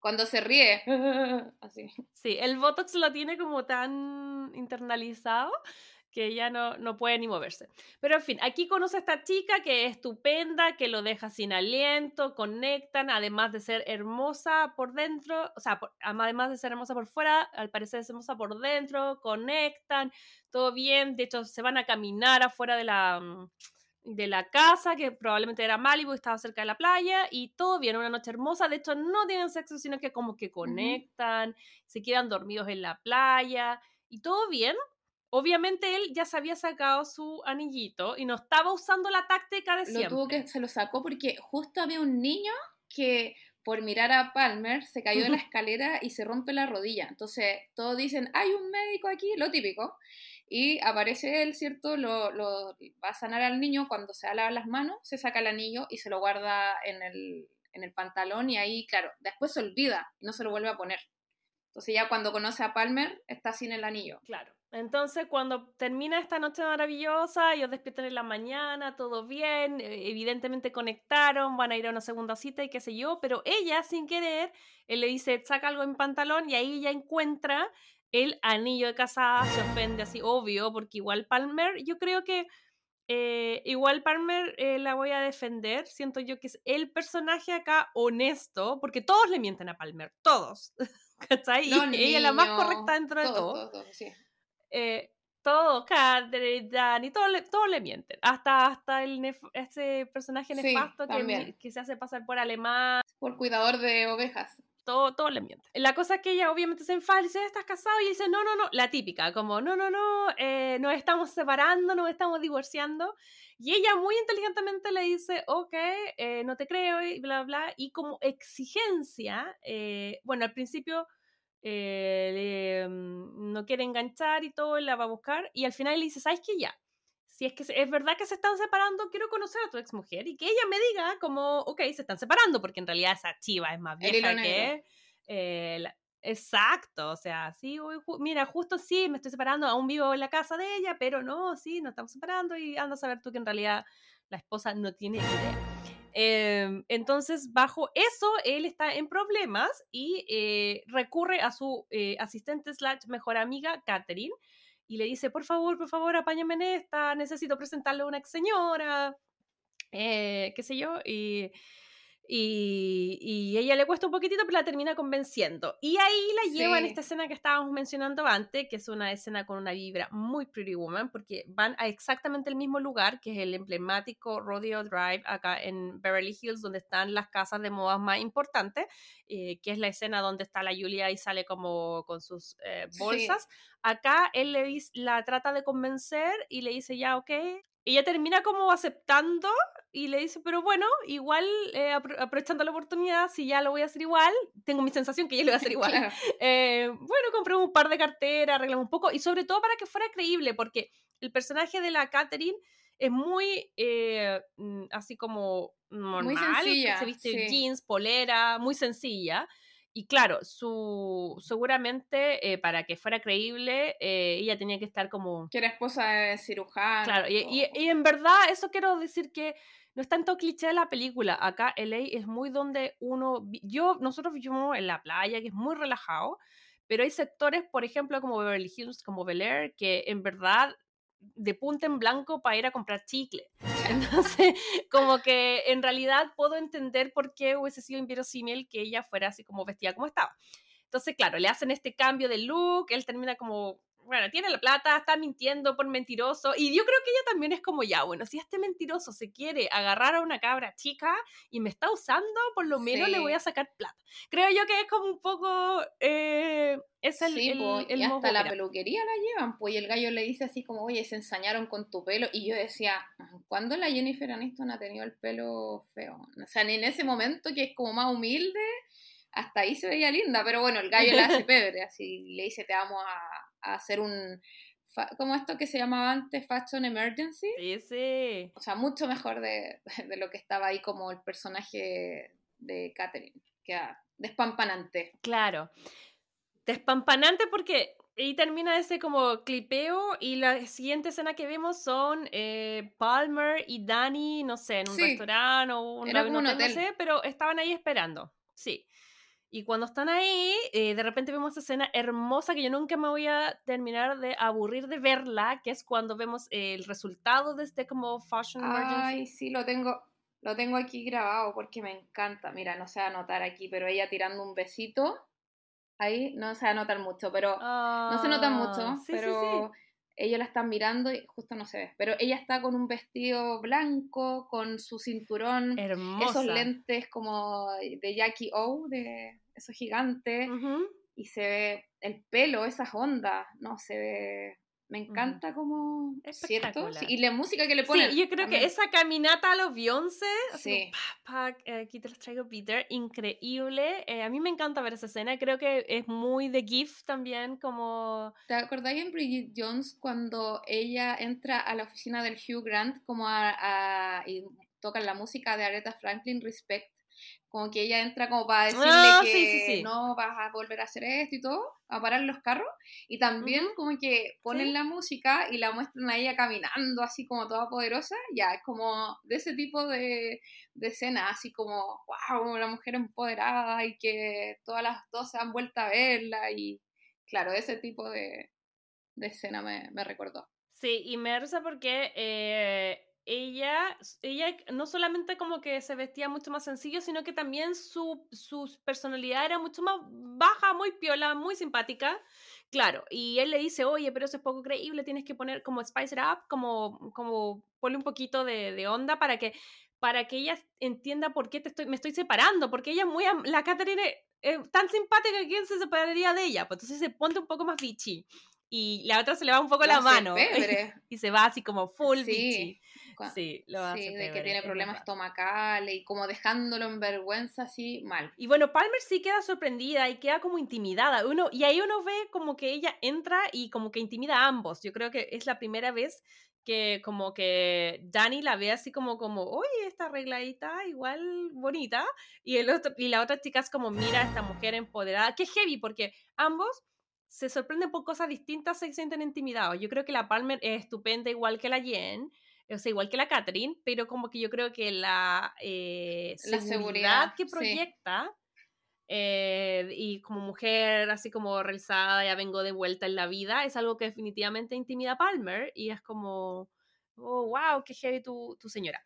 cuando se ríe. (laughs) Así. Sí, el Botox lo tiene como tan internalizado que ya no, no puede ni moverse. Pero en fin, aquí conoce a esta chica que es estupenda, que lo deja sin aliento, conectan, además de ser hermosa por dentro, o sea, además de ser hermosa por fuera, al parecer es hermosa por dentro, conectan, todo bien, de hecho se van a caminar afuera de la mm, de la casa, que probablemente era Malibu, estaba cerca de la playa, y todo bien, una noche hermosa. De hecho, no tienen sexo, sino que como que conectan, se quedan dormidos en la playa, y todo bien. Obviamente él ya se había sacado su anillito y no estaba usando la táctica de siempre. Lo tuvo que se lo sacó porque justo había un niño que por mirar a Palmer se cayó de la escalera y se rompe la rodilla. Entonces todos dicen, hay un médico aquí, lo típico. Y aparece él, ¿cierto? Lo, va a sanar al niño cuando se lava las manos, se saca el anillo y se lo guarda en el, en el pantalón y ahí, claro, después se olvida y no se lo vuelve a poner. Entonces ya cuando conoce a Palmer está sin el anillo. Claro. Entonces cuando termina esta noche maravillosa, ellos despiertan en la mañana, todo bien, e, evidentemente conectaron, van a ir a una segunda cita y qué sé yo, pero ella sin querer, él le dice, saca algo en pantalón y ahí ella encuentra el anillo de casada, se ofende así, obvio, porque igual Palmer, yo creo que eh, igual Palmer eh, la voy a defender, siento yo que es el personaje acá honesto, porque todos le mienten a Palmer, todos, (laughs) ¿cachai? y ella es la más correcta dentro de todo. todo, sí. eh, todo, Dani, todos le, todo le mienten. Hasta, hasta el ese personaje nefasto que, que, se hace pasar por alemán. Por cuidador de ovejas todo, todo le miente. La cosa es que ella obviamente se enfada y dice, ¿estás casado? Y dice, no, no, no, la típica, como, no, no, no, eh, nos estamos separando, nos estamos divorciando. Y ella muy inteligentemente le dice, ok, eh, no te creo, y bla, bla, y como exigencia, eh, bueno, al principio... Mm, no quiere enganchar y todo, la va a buscar y al final le dice, ¿sabes qué? Ya, si es que es verdad que se están separando, quiero conocer a tu ex mujer y que ella me diga como, ok, se están separando, porque en realidad esa chiva es más vieja que... Eh, exacto, o sea, sí, mira, justo sí, me estoy separando, aún vivo en la casa de ella, pero no, sí, nos estamos separando y anda a saber tú que en realidad la esposa no tiene idea. Em, entonces, bajo eso, él está en problemas y eh, recurre a su eh, asistente slash mejor amiga, Catherine, y le dice, por favor, por favor, apáñame en esta, necesito presentarle a una ex señora, eh, qué sé yo, y, Y, y, ella le cuesta un poquitito, pero la termina convenciendo. Y ahí la lleva en esta escena que estábamos mencionando antes, que es una escena con una vibra muy Pretty Woman, porque van a exactamente el mismo lugar, que es el emblemático Rodeo Drive, acá en Beverly Hills, donde están las casas de modas más importantes, eh, que es la escena donde está la Julia y sale como con sus eh, Sí. bolsas. Acá él le dice- la trata de convencer y le dice, ya, ok. Ella termina como aceptando y le dice, pero bueno, igual eh, apro- aprovechando la oportunidad, si ya lo voy a hacer igual, tengo mi sensación que yo lo voy a hacer (laughs) igual. Claro. Eh, bueno, compré un par de carteras, arreglamos un poco, y sobre todo para que fuera creíble, porque el personaje de la Catherine es muy eh, mm, así como normal, sencilla, se viste sí. jeans, polera, muy sencilla. Y claro, su, seguramente eh, para que fuera creíble, eh, ella tenía que estar como Que era esposa de cirujano. Claro, y, y- todo. y en verdad eso quiero decir que no es tanto cliché de la película. Acá LA es muy donde uno, yo, nosotros vivimos en la playa, que es muy relajado, pero hay sectores, por ejemplo, como Beverly Hills, como Bel Air, que en verdad de punta en blanco para ir a comprar chicle. (laughs) Entonces, como que en realidad puedo entender por qué hubiese sido inverosímil que ella fuera así como vestida como estaba. Entonces, claro, le hacen este cambio de look, él termina como, bueno, tiene la plata, está mintiendo por mentiroso, y yo creo que ella también es como, ya, bueno, si este mentiroso se quiere agarrar a una cabra chica y me está usando, por lo menos le voy a sacar plata. Creo yo que es como un poco, eh, es el, sí, el, po, el y hasta la peluquería la llevan, pues, y el gallo le dice así como, oye, se ensañaron con tu pelo, y yo decía, ¿cuándo la Jennifer Aniston ha tenido el pelo feo? O sea, ni en ese momento que es como más humilde, hasta ahí se veía linda, pero bueno, el gallo la hace (laughs) pebre, así le dice, te vamos a, a hacer un, como esto que se llamaba antes, Fashion Emergency, Sí, sí. o sea, mucho mejor de, (laughs) de lo que estaba ahí como el personaje de Catherine, que era despampanante. Claro. Despampanante porque ahí termina ese como clipeo y la siguiente escena que vemos son eh, Palmer y Danny, no sé, en un Sí. restaurante o un, Era un hotel, no sé, pero estaban ahí esperando. Sí. Y cuando están ahí, eh, de repente vemos esa escena hermosa que yo nunca me voy a terminar de aburrir de verla, que es cuando vemos el resultado de este como Fashion Emergency. Ay, sí, lo tengo, lo tengo aquí grabado porque me encanta. Mira, no se va a notar aquí, pero ella tirando un besito. Ahí no se va a notar mucho, pero no se nota Ah, mucho, sí, sí, pero ellos la están mirando y justo no se ve. Pero ella está con un vestido blanco, con su cinturón. Hermosa. esos lentes como de Jackie O, de esos gigantes, y se ve el pelo, esas ondas, no, se ve... Me encanta como... ¿Cierto? Espectacular. Sí, y la música que le ponen. Sí, yo creo también. que esa caminata a los Beyoncé, Sí. como, pa, pa, eh, aquí te los traigo Peter, increíble. Eh, a mí me encanta ver esa escena, creo que es muy de GIF también, como... ¿Te acordáis en Bridget Jones cuando ella entra a la oficina del Hugh Grant como a, a- y tocan la música de Aretha Franklin Respect? Como que ella entra como para decirle Ah, que sí, sí, sí. no vas a volver a hacer esto y todo, a parar los carros. Y también Ujú. como que ponen la música y la muestran a ella caminando así como toda poderosa. Ya, es como de ese tipo de, de escena, así como, wow, la mujer empoderada y que todas las dos se han vuelto a verla. Y claro, ese tipo de, de escena me, me recordó. Sí, y me porque eh, ella, ella no solamente como que se vestía mucho más sencillo, sino que también su, su personalidad era mucho más baja, muy piola, muy simpática. Claro, y él le dice, oye, pero eso es poco creíble, tienes que poner como spice it up, como, como ponle un poquito de, de onda para que, para que ella entienda por qué te estoy, me estoy separando, porque ella es muy, la Catherine es, tan simpática que quién se separaría de ella, pues entonces se ponte un poco más bitchy. Y la otra se le va un poco la mano (laughs) pebre. y se va así como full Sí, bitchy. Sí, lo hace Sí, de que tiene problemas estomacales y como dejándolo en vergüenza así mal. Y bueno, Palmer sí queda sorprendida y queda como intimidada. Uno, y ahí uno ve como que ella entra y como que intimida a ambos. Yo creo que es la primera vez que como que Dani la ve así como, como, oye, esta arregladita, igual bonita. Y, el otro, y la otra chica es como, mira a esta mujer empoderada. Que heavy, porque ambos se sorprenden por cosas distintas, se sienten intimidados. Yo creo que la Palmer es estupenda igual que la Jen, o sea, igual que la Catherine, pero como que yo creo que la, eh, La seguridad, seguridad, que sí. proyecta eh, y como mujer así como realizada, ya vengo de vuelta en la vida, es algo que definitivamente intimida a Palmer y es como, oh, wow, qué heavy tu, tu señora.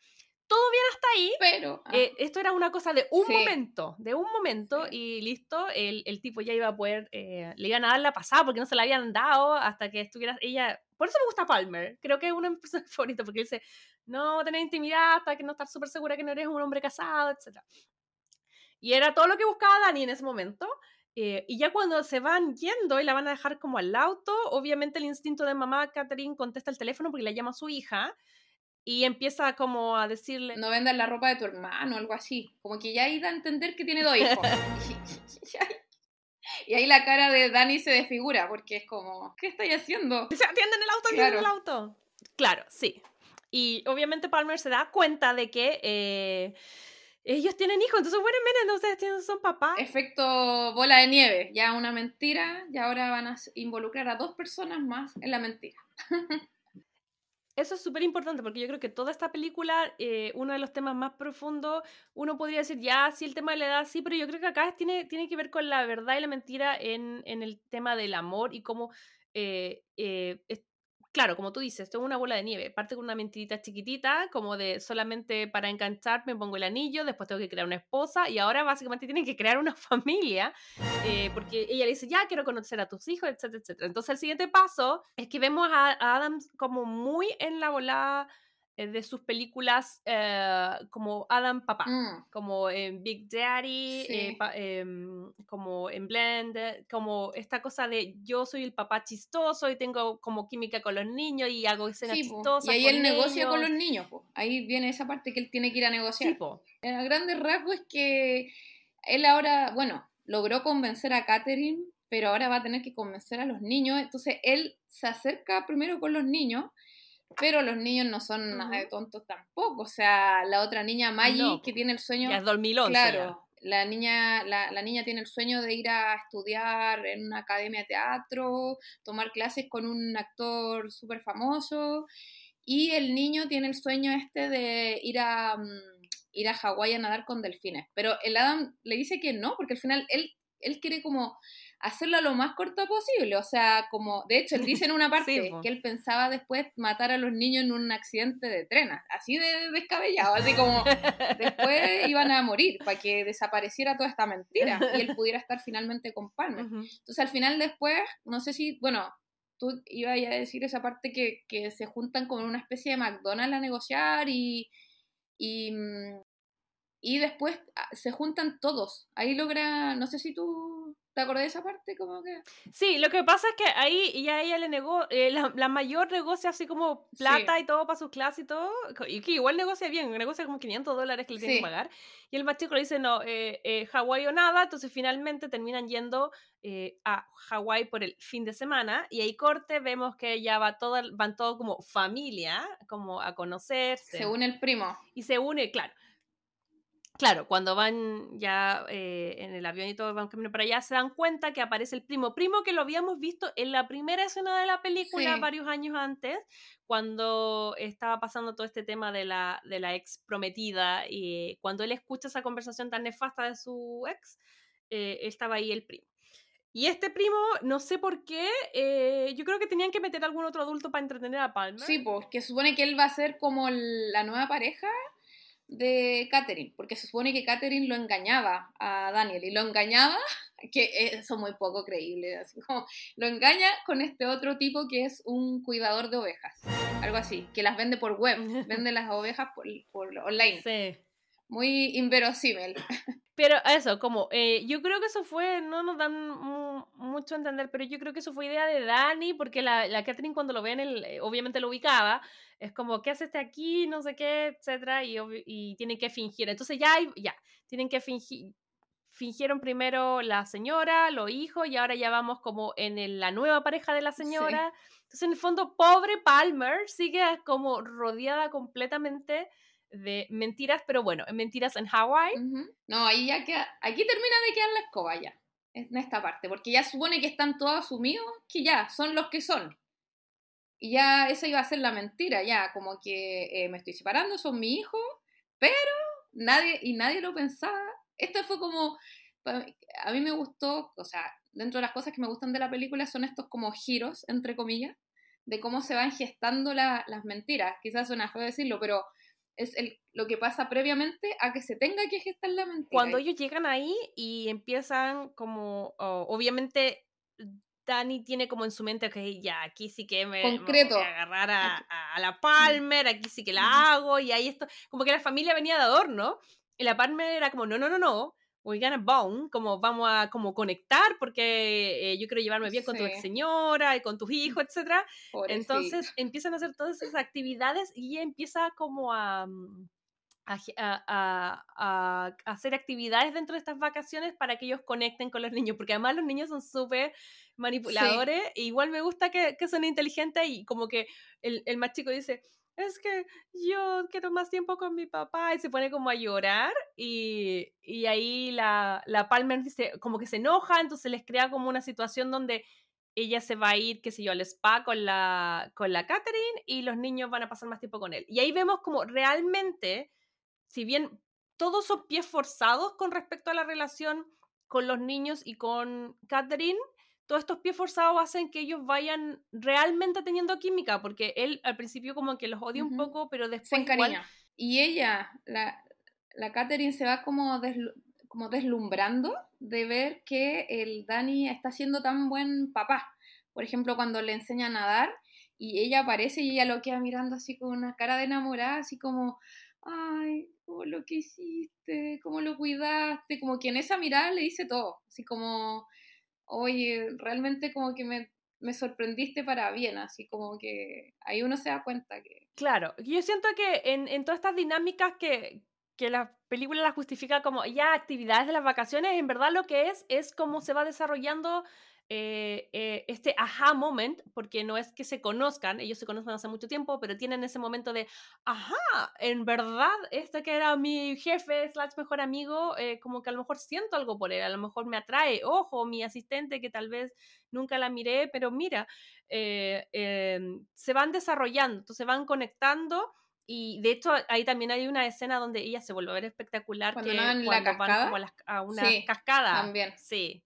todo bien hasta ahí. Pero. ah, Eh, esto era una cosa de un Sí. momento, de un momento Sí. y listo, el, el tipo ya iba a poder, eh, le iban a dar la pasada porque no se la habían dado hasta que estuviera ella, por eso me gusta Palmer, creo que es uno de mis (laughs) personajes favoritos porque él dice, no tener intimidad hasta que no estar súper segura que no eres un hombre casado, etc. Y era todo lo que buscaba Dani en ese momento. eh, y ya cuando se van yendo y la van a dejar como al auto, obviamente el instinto de mamá Catherine contesta el teléfono porque la llama a su hija y empieza como a decirle, no vendas la ropa de tu hermano algo así. Como que ya da a entender que tiene dos hijos. (laughs) (laughs) y, ahí, la cara de Dani se desfigura porque es como, ¿qué estáis haciendo? Se atienden el auto, atienden el Claro. auto. Claro, sí. Y obviamente Palmer se da cuenta de que eh, ellos tienen hijos, entonces, bueno, miren, entonces tienen- son papás. Efecto bola de nieve, ya una mentira y ahora van a involucrar a dos personas más en la mentira. (laughs) Eso es súper importante porque yo creo que toda esta película, eh, uno de los temas más profundos, uno podría decir, ya, sí, el tema de la edad, sí, pero yo creo que acá tiene, tiene que ver con la verdad y la mentira en, en el tema del amor y cómo, eh, eh, claro, como tú dices, es una bola de nieve, parte con una mentirita chiquitita, como de solamente para engancharme pongo el anillo, después tengo que crear una esposa y ahora básicamente tienen que crear una (laughs) familia eh, porque ella le dice, ya quiero conocer a tus hijos, etcétera, etcétera. Entonces el siguiente paso es que vemos a, a Adams como muy en la eh, de sus películas eh, como Adam Papá. Mm, Como en Big Daddy, eh, pa- em, como en Blend, como esta cosa de yo soy el papá chistoso y tengo como química con los niños y hago escenas sí, chistosas. Y ahí él negocia con los niños. po. Ahí viene esa parte que él tiene que ir a negociar. Sí. En grandes rasgos es que él ahora, bueno, logró convencer a Catherine, pero ahora va a tener que convencer a los niños. Entonces él se acerca primero con los niños, pero los niños no son nada de tontos tampoco. O sea, la otra niña Maggie No, que tiene el sueño. Ya es 2011. Claro, la niña, la, la niña tiene el sueño de ir a estudiar en una academia de teatro, tomar clases con un actor súper famoso, y el niño tiene el sueño este de ir a, mm, ir a Hawái a nadar con delfines. Pero el Adam le dice que no, porque al final él, él quiere como hacerlo lo más corto posible, o sea, como, de hecho, él dice en una (laughs) parte que él pensaba después matar a los niños en un accidente de tren, así de descabellado, así como (laughs) después iban a morir para que desapareciera toda esta mentira y él pudiera estar finalmente con Palmer. Entonces al final después, no sé si, bueno, tú ibas a decir esa parte que, que se juntan como en una especie de McDonald's a negociar y, y, mm, y después ah, se juntan todos. Ahí logra, no sé si tú te acordás de esa parte, como que... Sí, lo que pasa es que ahí ya ella le negó, eh, la, la mayor negocia así como plata y todo para sus clases y todo, y que igual negocia bien, negocia como 500 dólares que le tienen Sí. que pagar, y el más chico le dice, no, eh, eh, Hawái o nada, entonces finalmente terminan yendo eh, a Hawái por el fin de semana, y ahí corte, vemos que ya va todo, van todo como familia, como a conocerse, Se une el primo. y se une, claro. Claro, cuando van ya eh, en el avión y todo, van camino para allá, se dan cuenta que aparece el primo. Primo que lo habíamos visto en la primera escena de la película Sí. varios años antes, cuando estaba pasando todo este tema de la, de la ex prometida y cuando él escucha esa conversación tan nefasta de su ex, eh, estaba ahí el primo. Y este primo, no sé por qué, eh, yo creo que tenían que meter algún otro adulto para entretener a Palmer. Sí, pues que supone que él va a ser como la nueva pareja de Catherine, porque se supone que Catherine lo engañaba a Daniel y lo engañaba, (laughs) que eso es muy poco creíble, así como lo engaña con este otro tipo que es un cuidador de ovejas, algo así, que las vende por web, (laughs) vende las ovejas por, por online, Sí. muy inverosímil. (laughs) Pero eso, como, eh, yo creo que eso fue, no nos dan mu- mucho a entender, pero yo creo que eso fue idea de Dani, porque la, la Catherine cuando lo ve en el, eh, obviamente lo ubicaba, es como, ¿qué hace este aquí? No sé qué, etcétera, y, y tienen que fingir. Entonces ya, hay- ya, tienen que fingir, fingieron primero la señora, los hijos, y ahora ya vamos como en el- la nueva pareja de la Sí. señora. Entonces, en el fondo, pobre Palmer sigue como rodeada completamente de mentiras, pero bueno, mentiras en Hawái. Ujú. No, ahí ya queda, aquí termina de quedar la escoba ya, en esta parte, porque ya supone que están todos asumidos que ya son los que son. Y ya esa iba a ser la mentira, ya, como que eh, me estoy separando, son mi hijo, pero nadie, y nadie lo pensaba. Esto fue como, a mí me gustó, o sea, dentro de las cosas que me gustan de la película son estos como giros, entre comillas, de cómo se van gestando la- las mentiras. Quizás suena feo decirlo, pero es el, lo que pasa previamente a que se tenga que gestar la mentira. Cuando ellos llegan ahí y empiezan como, obviamente Dani tiene como en su mente que ya aquí sí que me, Concreto. voy a agarrar a, a, la Palmer, aquí sí que la hago y ahí esto, como que la familia venía de adorno y la Palmer era como no, no, no, no, we're gonna bond, como vamos a como conectar porque eh, yo quiero llevarme bien con tu ex señora y con tus hijos, etc. Entonces empiezan a hacer todas esas actividades y empieza como a, mm, a, a, a, hacer actividades dentro de estas vacaciones para que ellos conecten con los niños, porque además los niños son súper manipuladores, e igual me gusta que, que, son inteligentes y como que el, el más chico dice, es que yo quiero más tiempo con mi papá y se pone como a llorar y, y ahí la, la Palmer dice, como que se enoja, entonces les crea como una situación donde ella se va a ir, qué sé yo, al spa con la, con la Catherine y los niños van a pasar más tiempo con él. Y ahí vemos como realmente, si bien todos son pies forzados con respecto a la relación con los niños y con Catherine, todos estos pies forzados hacen que ellos vayan realmente teniendo química, porque él al principio como que los odia un poco, pero después... Se encariña. Y ella, la, la Catherine se va como, como deslumbrando de ver que el Dani está siendo tan buen papá. Por ejemplo, cuando le enseña a nadar y ella aparece y ella lo queda mirando así con una cara de enamorada, así como, ay, cómo lo que hiciste, cómo lo cuidaste, como que en esa mirada le dice todo, así como oye, realmente como que me, me sorprendiste para bien, así como que ahí uno se da cuenta que... Claro, yo siento que en, en todas estas dinámicas que, que la película la justifica como ya actividades de las vacaciones, en verdad lo que es es cómo se va desarrollando eh, eh, este aha moment, porque no es que se conozcan, ellos se conocen hace mucho tiempo, pero tienen ese momento de, ajá, en verdad, este que era mi jefe, slash mejor amigo, eh, como que a lo mejor siento algo por él, a lo mejor me atrae, ojo, mi asistente que tal vez nunca la miré, pero mira, em, se van desarrollando, entonces van conectando. Y de hecho, ahí también hay una escena donde ella se vuelve a ver espectacular. Cuando, que, van, cuando van como a, una cascada. También. Sí.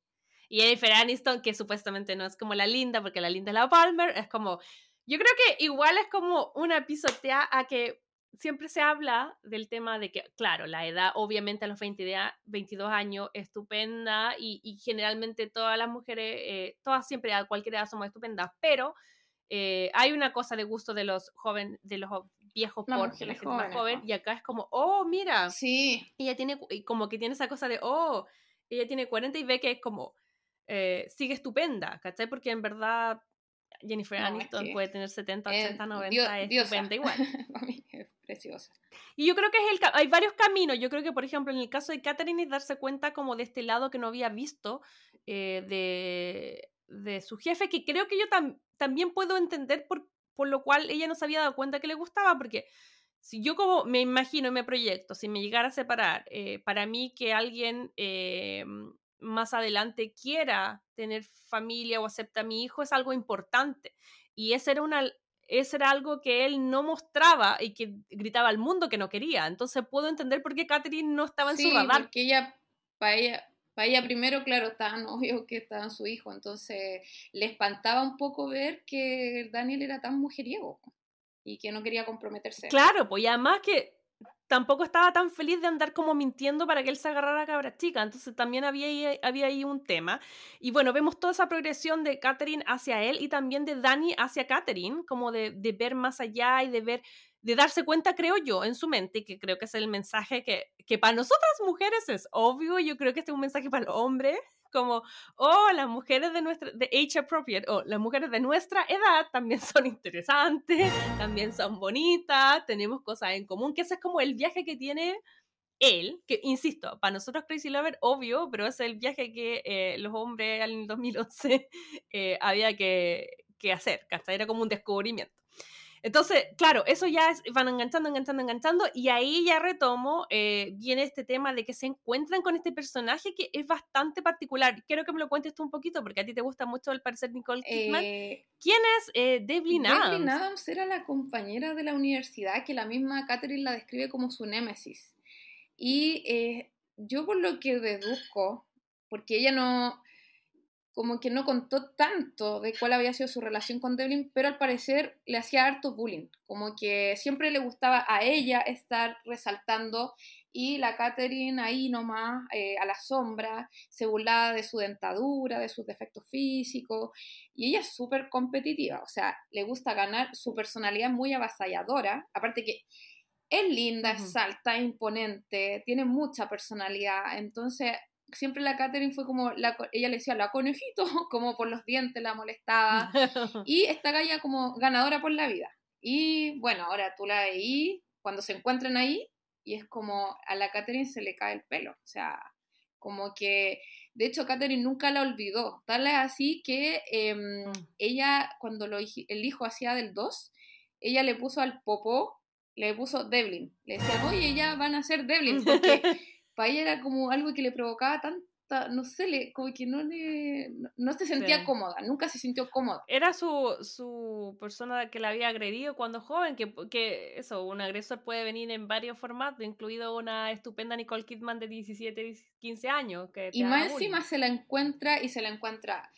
Y Jennifer Aniston, que supuestamente no es como la linda, porque la linda es la Palmer, es como. Yo creo que igual es como una pisotea a que siempre se habla del tema de que, claro, la edad, obviamente a los 20, 22 años, estupenda y, generalmente todas las mujeres, eh, todas siempre a cualquier edad somos estupendas, pero eh, hay una cosa de gusto de los jóvenes, de los viejos por la gente más joven, y acá es como, oh, mira, sí. ella tiene, como que tiene esa cosa de, oh, ella tiene 40 y ve que es como, eh, sigue estupenda, ¿cachai? Porque en verdad Jennifer Aniston puede tener 70, 80, 90, es estupenda igual. (laughs) es preciosa. Y yo creo que es el, hay varios caminos. Yo creo que, por ejemplo, en el caso de Catherine es darse cuenta como de este lado que no había visto eh, de, de, su jefe, que creo que yo también puedo entender por, por lo cual ella no se había dado cuenta que le gustaba, porque si yo como me imagino y me proyecto, si me llegara a separar, eh, para mí que alguien más adelante quiera tener familia o acepta a mi hijo es algo importante. Y ese era, una, ese era algo que él no mostraba y que gritaba al mundo que no quería. Entonces puedo entender por qué Catherine no estaba en su radar. Porque ella, para ella, para ella primero, claro, estaba novio que estaba en su hijo. Entonces le espantaba un poco ver que Daniel era tan mujeriego y que no quería comprometerse. Claro, pues y además que tampoco estaba tan feliz de andar como mintiendo para que él se agarrara a cabra chica. Entonces también había ahí, había ahí un tema. Y bueno, vemos toda esa progresión de Catherine hacia él y también de Dani hacia Catherine, como de, de ver más allá y de ver, de darse cuenta, creo yo, en su mente, que creo que es el mensaje que, que para nosotras mujeres es obvio, yo creo que este es un mensaje para el hombre, como, oh, las mujeres de nuestra, de age appropriate, o las mujeres de nuestra edad también son interesantes, (laughs) también son bonitas, tenemos cosas en común, que ese es como el viaje que tiene él, que insisto, para nosotros Crazy Lover, obvio, pero es el viaje que eh, los hombres en el 2011 (laughs) eh, había que, que hacer, hasta era como un descubrimiento. Entonces, claro, eso ya es, van enganchando, enganchando, enganchando, y ahí ya retomo, eh, viene este tema de que se encuentran con este personaje que es bastante particular. Quiero que me lo cuentes tú un poquito, porque a ti te gusta mucho el parecer Nicole Kidman. Eh, ¿Quién es eh, Devlin Adams? Devlin Adams era la compañera de la universidad que la misma Catherine la describe como su némesis. Y yo por lo que deduzco, porque ella no como que no contó tanto de cuál había sido su relación con Devlin, pero al parecer le hacía harto bullying, como que siempre le gustaba a ella estar resaltando y la Catherine ahí nomás eh, a la sombra se burlaba de su dentadura, de sus defectos físicos y ella es súper competitiva, o sea, le gusta ganar, su personalidad muy avasalladora, aparte que es linda, es alta, imponente, tiene mucha personalidad, entonces siempre la Catherine fue como, la, ella le decía la conejito, (laughs) como por los dientes la molestaba, (laughs) y esta galla como ganadora por la vida. Y bueno, ahora tú la veí, cuando se encuentran ahí, y es como a la Catherine se le cae el pelo, o sea, como que, de hecho, Catherine nunca la olvidó, tal es así que em, mm. ella, cuando lo, el hijo hacía del 2, ella le puso al popó, le puso Devlin, le decía, oye, ya van a ser Devlin, porque (laughs) para ella era como algo que le provocaba tanta, no sé, le, como que no le, no, se sentía cómoda, nunca se sintió cómoda. Era su, su persona que la había agredido cuando joven, que, que eso, un agresor puede venir en varios formatos, incluido una estupenda Nicole Kidman de 17, 15 años. Que y más encima se la encuentra y se la encuentra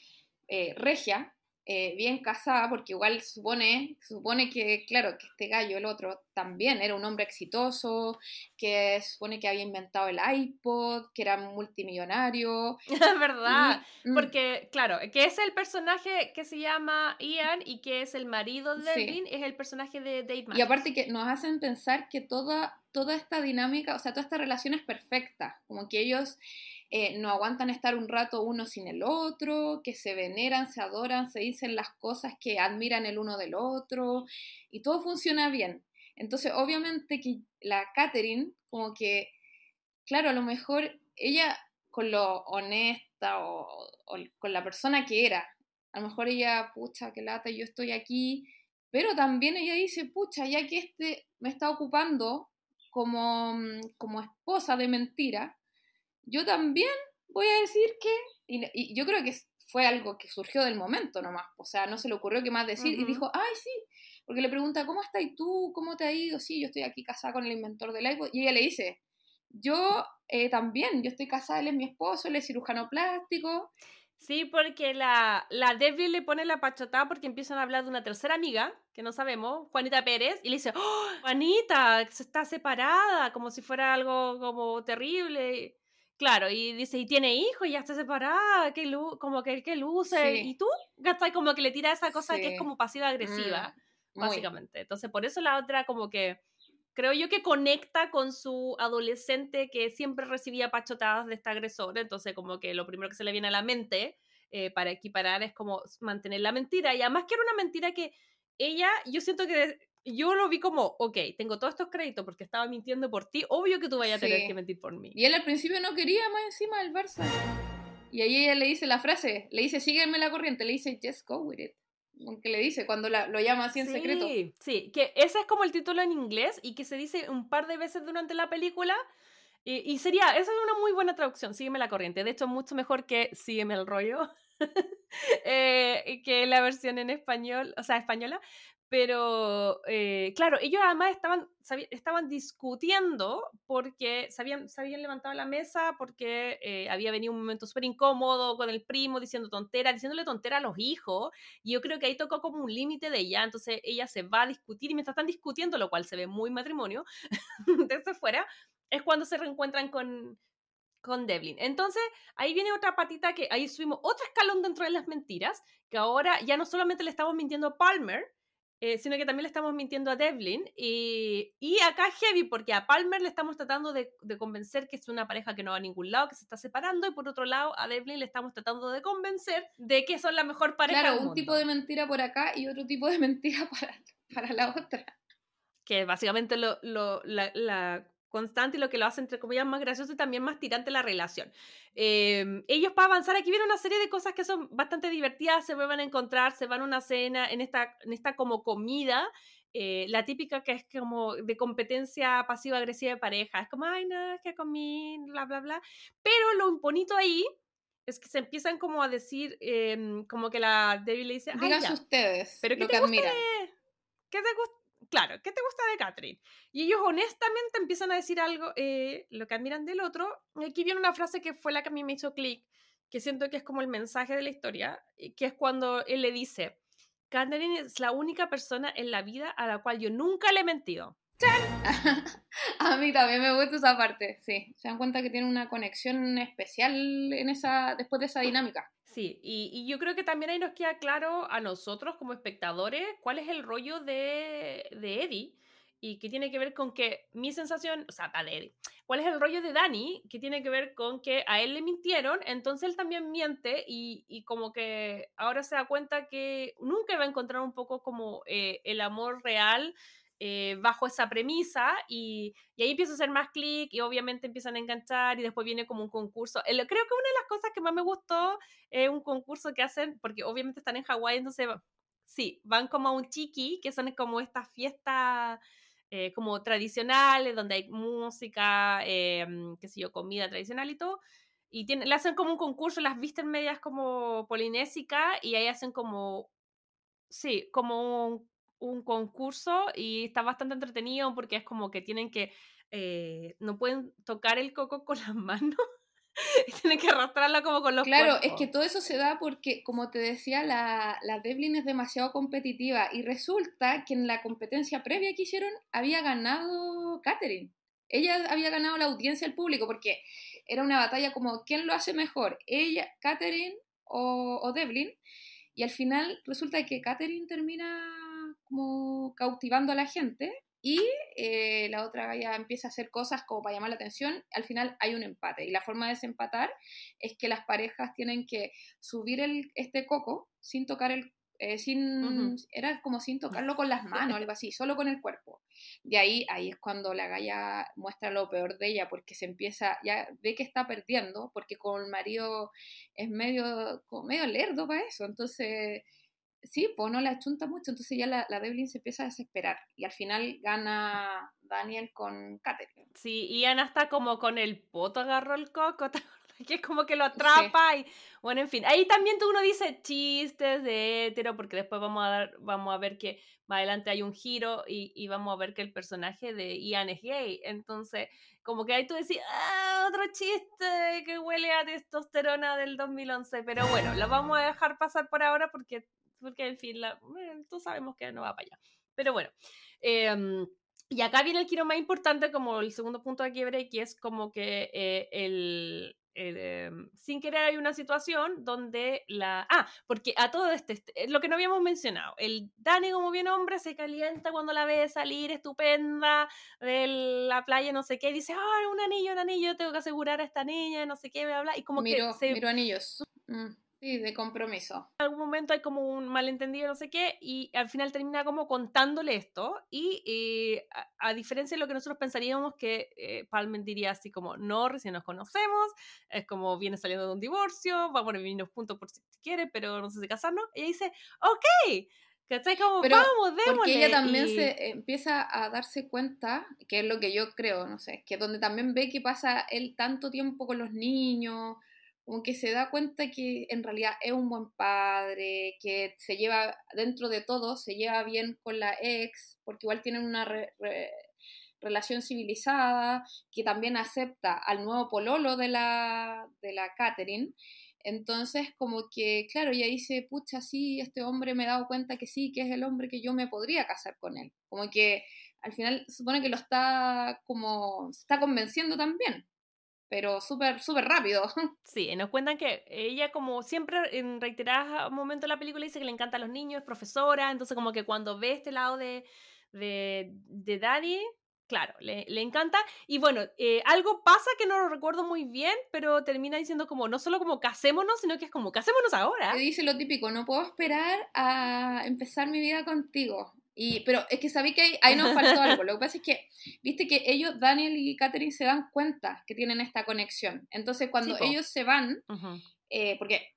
eh, regia, eh, bien casada, porque igual supone, supone que, claro, que este gallo, el otro, también era un hombre exitoso, que supone que había inventado el iPod, que era multimillonario. (laughs) Es verdad, mm. porque, claro, que es el personaje que se llama Ian y que es el marido de Devin, es el personaje de Dave Y aparte que nos hacen pensar que toda, toda esta dinámica, o sea, toda esta relación es perfecta, como que ellos eh, no aguantan estar un rato uno sin el otro, que se veneran, se adoran, se dicen las cosas que admiran el uno del otro, y todo funciona bien. Entonces, obviamente que la Catherine, como que, claro, a lo mejor ella con lo honesta o, con la persona que era, a lo mejor ella, pucha, qué lata, yo estoy aquí, pero también ella dice, pucha, ya que este me está ocupando como, como esposa de mentira, yo también voy a decir que, y, yo creo que fue algo que surgió del momento nomás, o sea, no se le ocurrió qué más decir y dijo, ay, sí, porque le pregunta, ¿cómo estás tú? ¿Cómo te ha ido? Sí, yo estoy aquí casada con el inventor del iPod, y ella le dice, yo eh, también, yo estoy casada, él es mi esposo, él es cirujano plástico. Sí, porque la, la Debbie le pone la pachotada porque empiezan a hablar de una tercera amiga, que no sabemos, Juanita Pérez, y le dice, ¡Oh, Juanita, se está separada, como si fuera algo como terrible. Claro, y dice, y tiene hijos, y ya está separada, que como que, que luce. Y tú, gastas como que le tira esa cosa que es como pasiva-agresiva, mm, básicamente. Entonces, por eso la otra como que, creo yo que conecta con su adolescente que siempre recibía pachotadas de este agresor. Entonces, como que lo primero que se le viene a la mente eh, para equiparar es como mantener la mentira. Y además que era una mentira que ella, yo siento que yo lo vi como, ok, tengo todos estos créditos porque estaba mintiendo por ti, obvio que tú vayas a tener que mentir por mí. Y él al principio no quería más encima del Barça. Y ahí ella le dice la frase, le dice, sígueme la corriente, le dice, just go with it. Aunque le dice cuando lo llama así en secreto. Sí, que ese es como el título en inglés y que se dice un par de veces durante la película. Y, sería, esa es una muy buena traducción, sígueme la corriente. De hecho, mucho mejor que sígueme el rollo. (laughs) eh, que la versión en español, o sea, española, pero, eh, claro, ellos además estaban, estaban discutiendo porque se habían, se habían levantado la mesa porque eh, había venido un momento súper incómodo con el primo diciendo tontera, diciéndole tontera a los hijos. Y yo creo que ahí tocó como un límite de ella. Entonces ella se va a discutir y mientras están discutiendo, lo cual se ve muy matrimonio, (laughs) desde fuera, es cuando se reencuentran con, con Devlin. Entonces, ahí viene otra patita que ahí subimos otro escalón dentro de las mentiras, que ahora ya no solamente le estamos mintiendo a Palmer, eh, sino que también le estamos mintiendo a Devlin. Y, y acá heavy, porque a Palmer le estamos tratando de, de, convencer que es una pareja que no va a ningún lado, que se está separando, y por otro lado a Devlin le estamos tratando de convencer de que son la mejor pareja. Claro, un tipo de mentira por acá y otro tipo de (laughs) mentira para, para la otra. Que básicamente lo, lo, la, la constante y lo que lo hace entre comillas más gracioso y también más tirante la relación. Em, ellos para avanzar aquí viene una serie de cosas que son bastante divertidas, se vuelven a encontrar, se van a una cena en esta, en esta como comida, eh, la típica que es como de competencia pasiva-agresiva de pareja, es como, ay, no, es que comí, bla, bla, bla, pero lo bonito ahí es que se empiezan como a decir, em, como que la Debbie le dice, digan ustedes, pero ¿qué te que gusta ¿Qué te gusta? Claro, ¿qué te gusta de Catherine? Y ellos honestamente empiezan a decir algo, eh, lo que admiran del otro. Y aquí viene una frase que fue la que a mí me hizo clic, que siento que es como el mensaje de la historia, que es cuando él le dice, Catherine es la única persona en la vida a la cual yo nunca le he mentido. (laughs) a mí también me gusta esa parte, sí. Se dan cuenta que tiene una conexión especial en esa, después de esa dinámica. Sí, y, yo creo que también ahí nos queda claro a nosotros como espectadores cuál es el rollo de, de Eddie y que tiene que ver con que mi sensación, o sea, de Eddie, cuál es el rollo de Dani, que tiene que ver con que a él le mintieron, entonces él también miente y, y como que ahora se da cuenta que nunca va a encontrar un poco como eh, el amor real eh, bajo esa premisa y, y, ahí empieza a hacer más clic y obviamente empiezan a enganchar y después viene como un concurso. creo que una de las cosas que más me gustó es un concurso que hacen, porque obviamente están en Hawái, entonces sí, van como a un chiqui, que son como estas fiestas eh, como tradicionales, donde hay música, eh, qué sé yo, comida tradicional y todo. Y tiene, le hacen como un concurso, las visten medias como polinésicas y ahí hacen como, sí, como un concurso y está bastante entretenido porque es como que tienen que, eh, no pueden tocar el coco con (laughs) las manos. tienen que arrastrarlo como con los Claro, es que todo eso se da porque, como te decía, la, la Devlin es demasiado competitiva y resulta que en la competencia previa que hicieron había ganado Catherine. Ella había ganado la audiencia al público porque era una batalla como ¿quién lo hace mejor? ¿Ella, Catherine o, o Devlin? Y al final resulta que Catherine termina como cautivando a la gente y eh, la otra ya empieza a hacer cosas como para llamar la atención. Al final hay un empate y la forma de desempatar es que las parejas tienen que subir el, este coco sin tocar el... Eh, sin, Era como sin tocarlo con las manos, algo así, solo con el cuerpo. De ahí, ahí es cuando la galla muestra lo peor de ella, porque se empieza, ya ve que está perdiendo, porque con el marido es medio, medio lerdo para eso, entonces sí, pues no la chunta mucho, entonces ya la, la Devlin se empieza a desesperar y al final gana Daniel con Catherine. Sí, y Ana está como con el poto agarró el coco, (laughs) que es como que lo atrapa y bueno, en fin, ahí también tú uno dice chistes de hétero porque después vamos a dar, vamos a ver que más adelante hay un giro y, y vamos a ver que el personaje de Ian es gay, entonces como que ahí tú decís, ah, otro chiste que huele a testosterona del 2011, pero bueno, lo vamos a dejar pasar por ahora porque porque en fin, la, tú sabemos que no va para allá. Pero bueno, em, y acá viene el giro más importante, como el segundo punto de quiebre, que es como que eh, el, em, sin querer hay una situación donde la... Ah, porque a todo este, este lo que no habíamos mencionado, el Dani como bien hombre se calienta cuando la ve salir estupenda de la playa, no sé qué, y dice, ah, un anillo, un anillo, tengo que asegurar a esta niña, no sé qué, bla, bla, y como que... Se... Miro anillos. Mm. Sí, de compromiso. En algún momento hay como un malentendido, no sé qué, y al final termina como contándole esto, y eh, a, diferencia de lo que nosotros pensaríamos que eh, Palmen diría así como, no, recién nos conocemos, es como viene saliendo de un divorcio, vamos a venirnos puntos por si quiere, pero no sé si casarnos, ella dice, ok, ¿Cachai? Como, Pero vamos, démosle. Porque ella también se empieza a darse cuenta, que es lo que yo creo, no sé, que donde también ve que pasa él tanto tiempo con los niños, como que se da cuenta que en realidad es un buen padre, que se lleva, dentro de todo, se lleva bien con la ex, porque igual tienen una relación civilizada, que también acepta al nuevo pololo de la, de la Catherine. Entonces, como que, claro, ella dice, pucha, sí, este hombre me he dado cuenta que sí, que es el hombre que yo me podría casar con él. Como que al final supone que lo está como, se está convenciendo también pero súper, súper rápido. (laughs) Sí, nos cuentan que ella como siempre en reiteradas momentos de la película dice que le encanta a los niños, es profesora, entonces como que cuando ve este lado de, de, de Daddy, claro, le, le, encanta. Y bueno, eh, algo pasa que no lo recuerdo muy bien, pero termina diciendo como, no solo como casémonos, sino que es como, casémonos ahora. dice lo típico, no puedo esperar a empezar mi vida contigo. Y, pero es que sabí que ahí, nos faltó (laughs) algo. Lo que pasa es que, viste que ellos, Daniel y Catherine, se dan cuenta que tienen esta conexión. Entonces, cuando ellos se van, eh, porque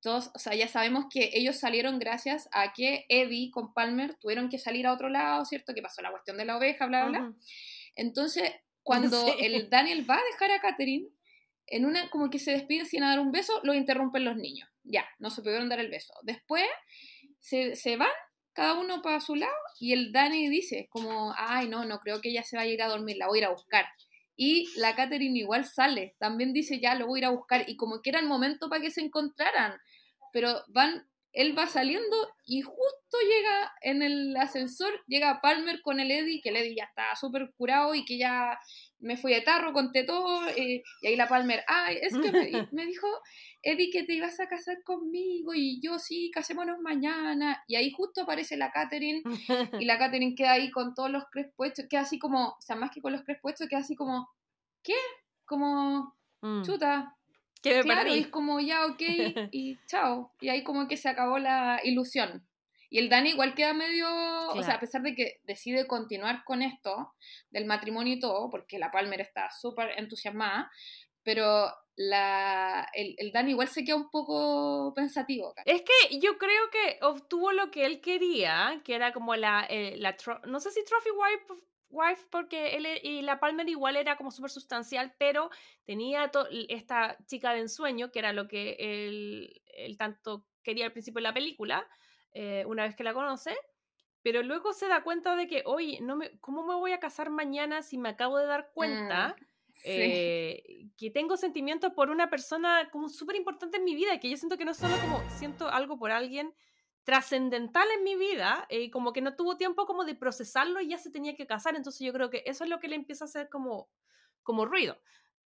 todos, o sea, ya sabemos que ellos salieron gracias a que Eddie con Palmer tuvieron que salir a otro lado, ¿cierto? Que pasó la cuestión de la oveja, bla, bla, bla. Entonces, (laughs) cuando el Daniel va a dejar a Catherine, en una, como que se despiden sin dar un beso, lo interrumpen los niños. Ya, no se pudieron dar el beso. Después se, se van cada uno para su lado, y el Dani dice como, ay, no, no creo que ella se vaya a ir a dormir, la voy a ir a buscar. Y la Catherine igual sale, también dice, ya lo voy a ir a buscar, y como que era el momento para que se encontraran, pero van él va saliendo y justo llega en el ascensor, llega Palmer con el Eddie, que el Eddie ya está súper curado y que ya me fui de tarro, conté todo, eh, y ahí la Palmer, ay, es que (laughs) me, dijo Eddie que te ibas a casar conmigo y yo sí, casémonos mañana, y ahí justo aparece la Catherine y la Catherine queda ahí con todos los crespuestos, queda así como, o sea, más que con los crespuestos, queda así como, ¿qué? Como, mm. chuta, que claro, y es como ya, ok, y (laughs) chao. Y ahí como que se acabó la ilusión. Y el Dani igual queda medio, o sea, a pesar de que decide continuar con esto del matrimonio y todo, porque la Palmer está súper entusiasmada, pero la, el, el, Dani igual se queda un poco pensativo. Es que yo creo que obtuvo lo que él quería, que era como la, eh, la no sé si Trophy Wife Wife porque él e, y la Palmer igual era como súper sustancial, pero tenía esta chica de ensueño, que era lo que él, tanto quería al principio de la película, eh, una vez que la conoce, pero luego se da cuenta de que, oye, no me, ¿cómo me voy a casar mañana si me acabo de dar cuenta? Mm, eh, que tengo sentimientos por una persona como súper importante en mi vida, que yo siento que no solo como siento algo por alguien, trascendental en mi vida, y eh, como que no tuvo tiempo como de procesarlo y ya se tenía que casar, entonces yo creo que eso es lo que le empieza a hacer como, como ruido.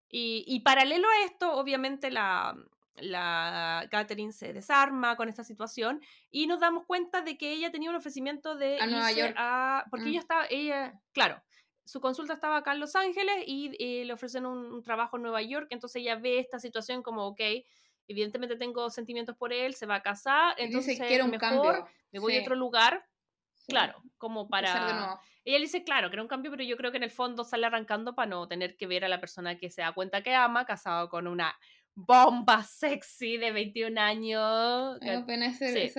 Y, y paralelo a esto, obviamente la, la Catherine se desarma con esta situación y nos damos cuenta de que ella tenía un ofrecimiento de a Nueva York porque ella mm. estaba ella claro su consulta estaba acá en Los Ángeles y, eh, le ofrecen un, un, trabajo en Nueva York entonces ella ve esta situación como ok evidentemente tengo sentimientos por él, se va a casar, entonces quiero un mejor cambio. me voy a otro lugar, claro, como para... Ella dice, claro, que era un cambio, pero yo creo que en el fondo sale arrancando para no tener que ver a la persona que se da cuenta que ama, casado con una bomba sexy de 21 años. Me pena ese,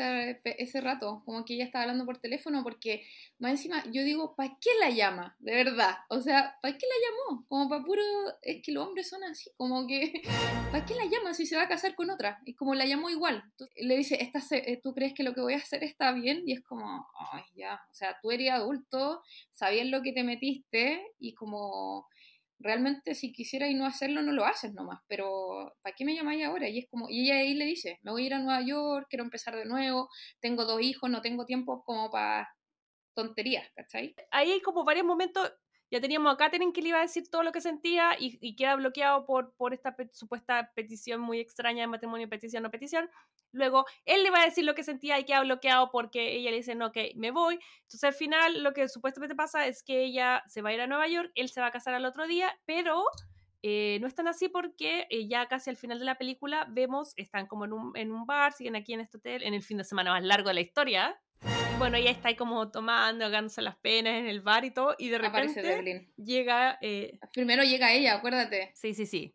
ese, rato, como que ella estaba hablando por teléfono, porque más encima yo digo, ¿para qué la llama? De verdad, o sea, ¿para qué la llamó? Como para puro, es que los hombres son así, como que, (laughs) ¿para qué la llama si se va a casar con otra? Y como la llamó igual, le dice, eh, ¿tú crees que lo que voy a hacer está bien? Y es como, ay, ya, o sea, tú eres adulto, sabías lo que te metiste y como realmente si quisiera y no hacerlo, no lo haces nomás, pero ¿para qué me llamáis ahora? Y es como, y ella ahí le dice, me voy a ir a Nueva York, quiero empezar de nuevo, tengo dos hijos, no tengo tiempo como para tonterías, ¿cachai? Ahí hay como varios momentos ya teníamos a Katherine que le iba a decir todo lo que sentía y, queda bloqueado por, por esta supuesta petición muy extraña de matrimonio, petición no petición. Luego él le va a decir lo que sentía y queda bloqueado porque ella le dice, no, que me voy. Entonces al final lo que supuestamente pasa es que ella se va a ir a Nueva York, él se va a casar al otro día, pero eh, no es tan así porque eh, ya casi al final de la película vemos, están como en un, en un bar, siguen aquí en este hotel, en el fin de semana más largo de la historia, bueno, ella está ahí como tomando, hagándose las penas en el bar y todo, y de repente llega... Eh, Primero llega ella, acuérdate. Sí, sí, sí.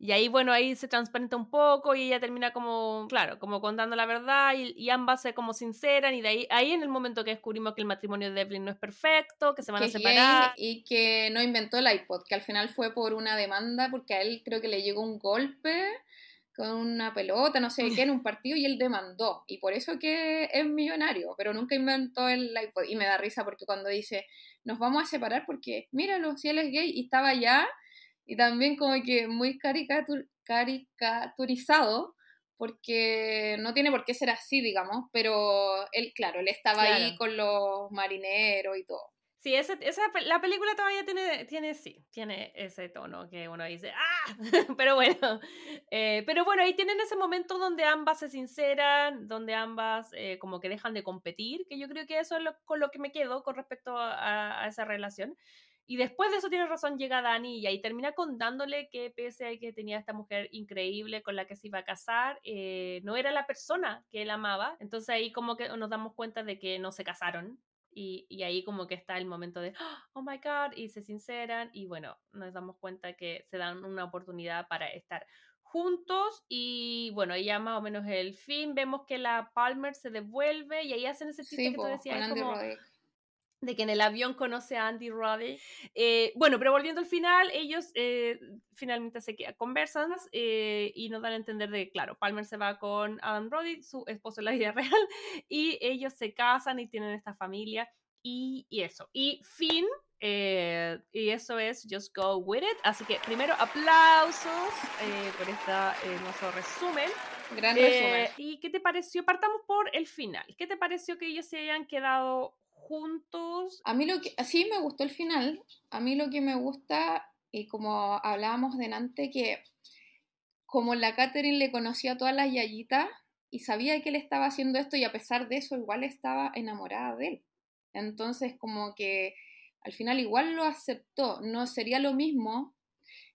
Y ahí, bueno, ahí se transparenta un poco y ella termina como, claro, como contando la verdad y, ambas se como sinceran y de ahí, ahí en el momento que descubrimos que el matrimonio de Devlin no es perfecto, que se van a separar. Y que no inventó el iPod, que al final fue por una demanda porque a él creo que le llegó un golpe con una pelota, no sé qué, en un partido y él demandó. Y por eso que es millonario, pero nunca inventó el iPod. Y me da risa porque cuando dice, nos vamos a separar porque, míralo, si él es gay y estaba allá, y también como que muy caricatur caricaturizado, porque no tiene por qué ser así, digamos, pero él, claro, él estaba ahí con los marineros y todo. Sí, esa, la película todavía tiene, tiene, sí, tiene ese tono que uno dice, ¡ah! (laughs) pero bueno, eh, pero bueno, ahí tienen ese momento donde ambas se sinceran, donde ambas eh, como que dejan de competir, que yo creo que eso es lo, con lo que me quedo con respecto a, esa relación. Y después de eso tiene razón, llega Dani y ahí termina contándole que pese a que tenía esta mujer increíble con la que se iba a casar, eh, no era la persona que él amaba. Entonces ahí como que nos damos cuenta de que no se casaron, y, ahí como que está el momento de, oh my God, y se sinceran y bueno, nos damos cuenta que se dan una oportunidad para estar juntos y bueno, ya más o menos el fin, vemos que la Palmer se devuelve y ahí hacen ese chiste que tú decías, como, de que en el avión conoce a Andy Roddy. Eh, bueno, pero volviendo al final, ellos eh, finalmente se quedan, conversan eh, y nos dan a entender de, claro, Palmer se va con Adam Roddy, su esposo en la vida (laughs) real, y ellos se casan y tienen esta familia y, y eso. Y Finn Eh, y eso es Just Go With It. Así que primero aplausos por este hermoso resumen. Gran resumen. ¿Y qué te pareció? Partamos por el final. ¿Qué te pareció que ellos se hayan quedado juntos? A mí lo que, sí me gustó el final. A mí lo que me gusta, y como hablábamos delante, que como la Catherine le conocía a todas las yayitas y sabía que él estaba haciendo esto y a pesar de eso igual estaba enamorada de él. Entonces como que al final igual lo aceptó. No sería lo mismo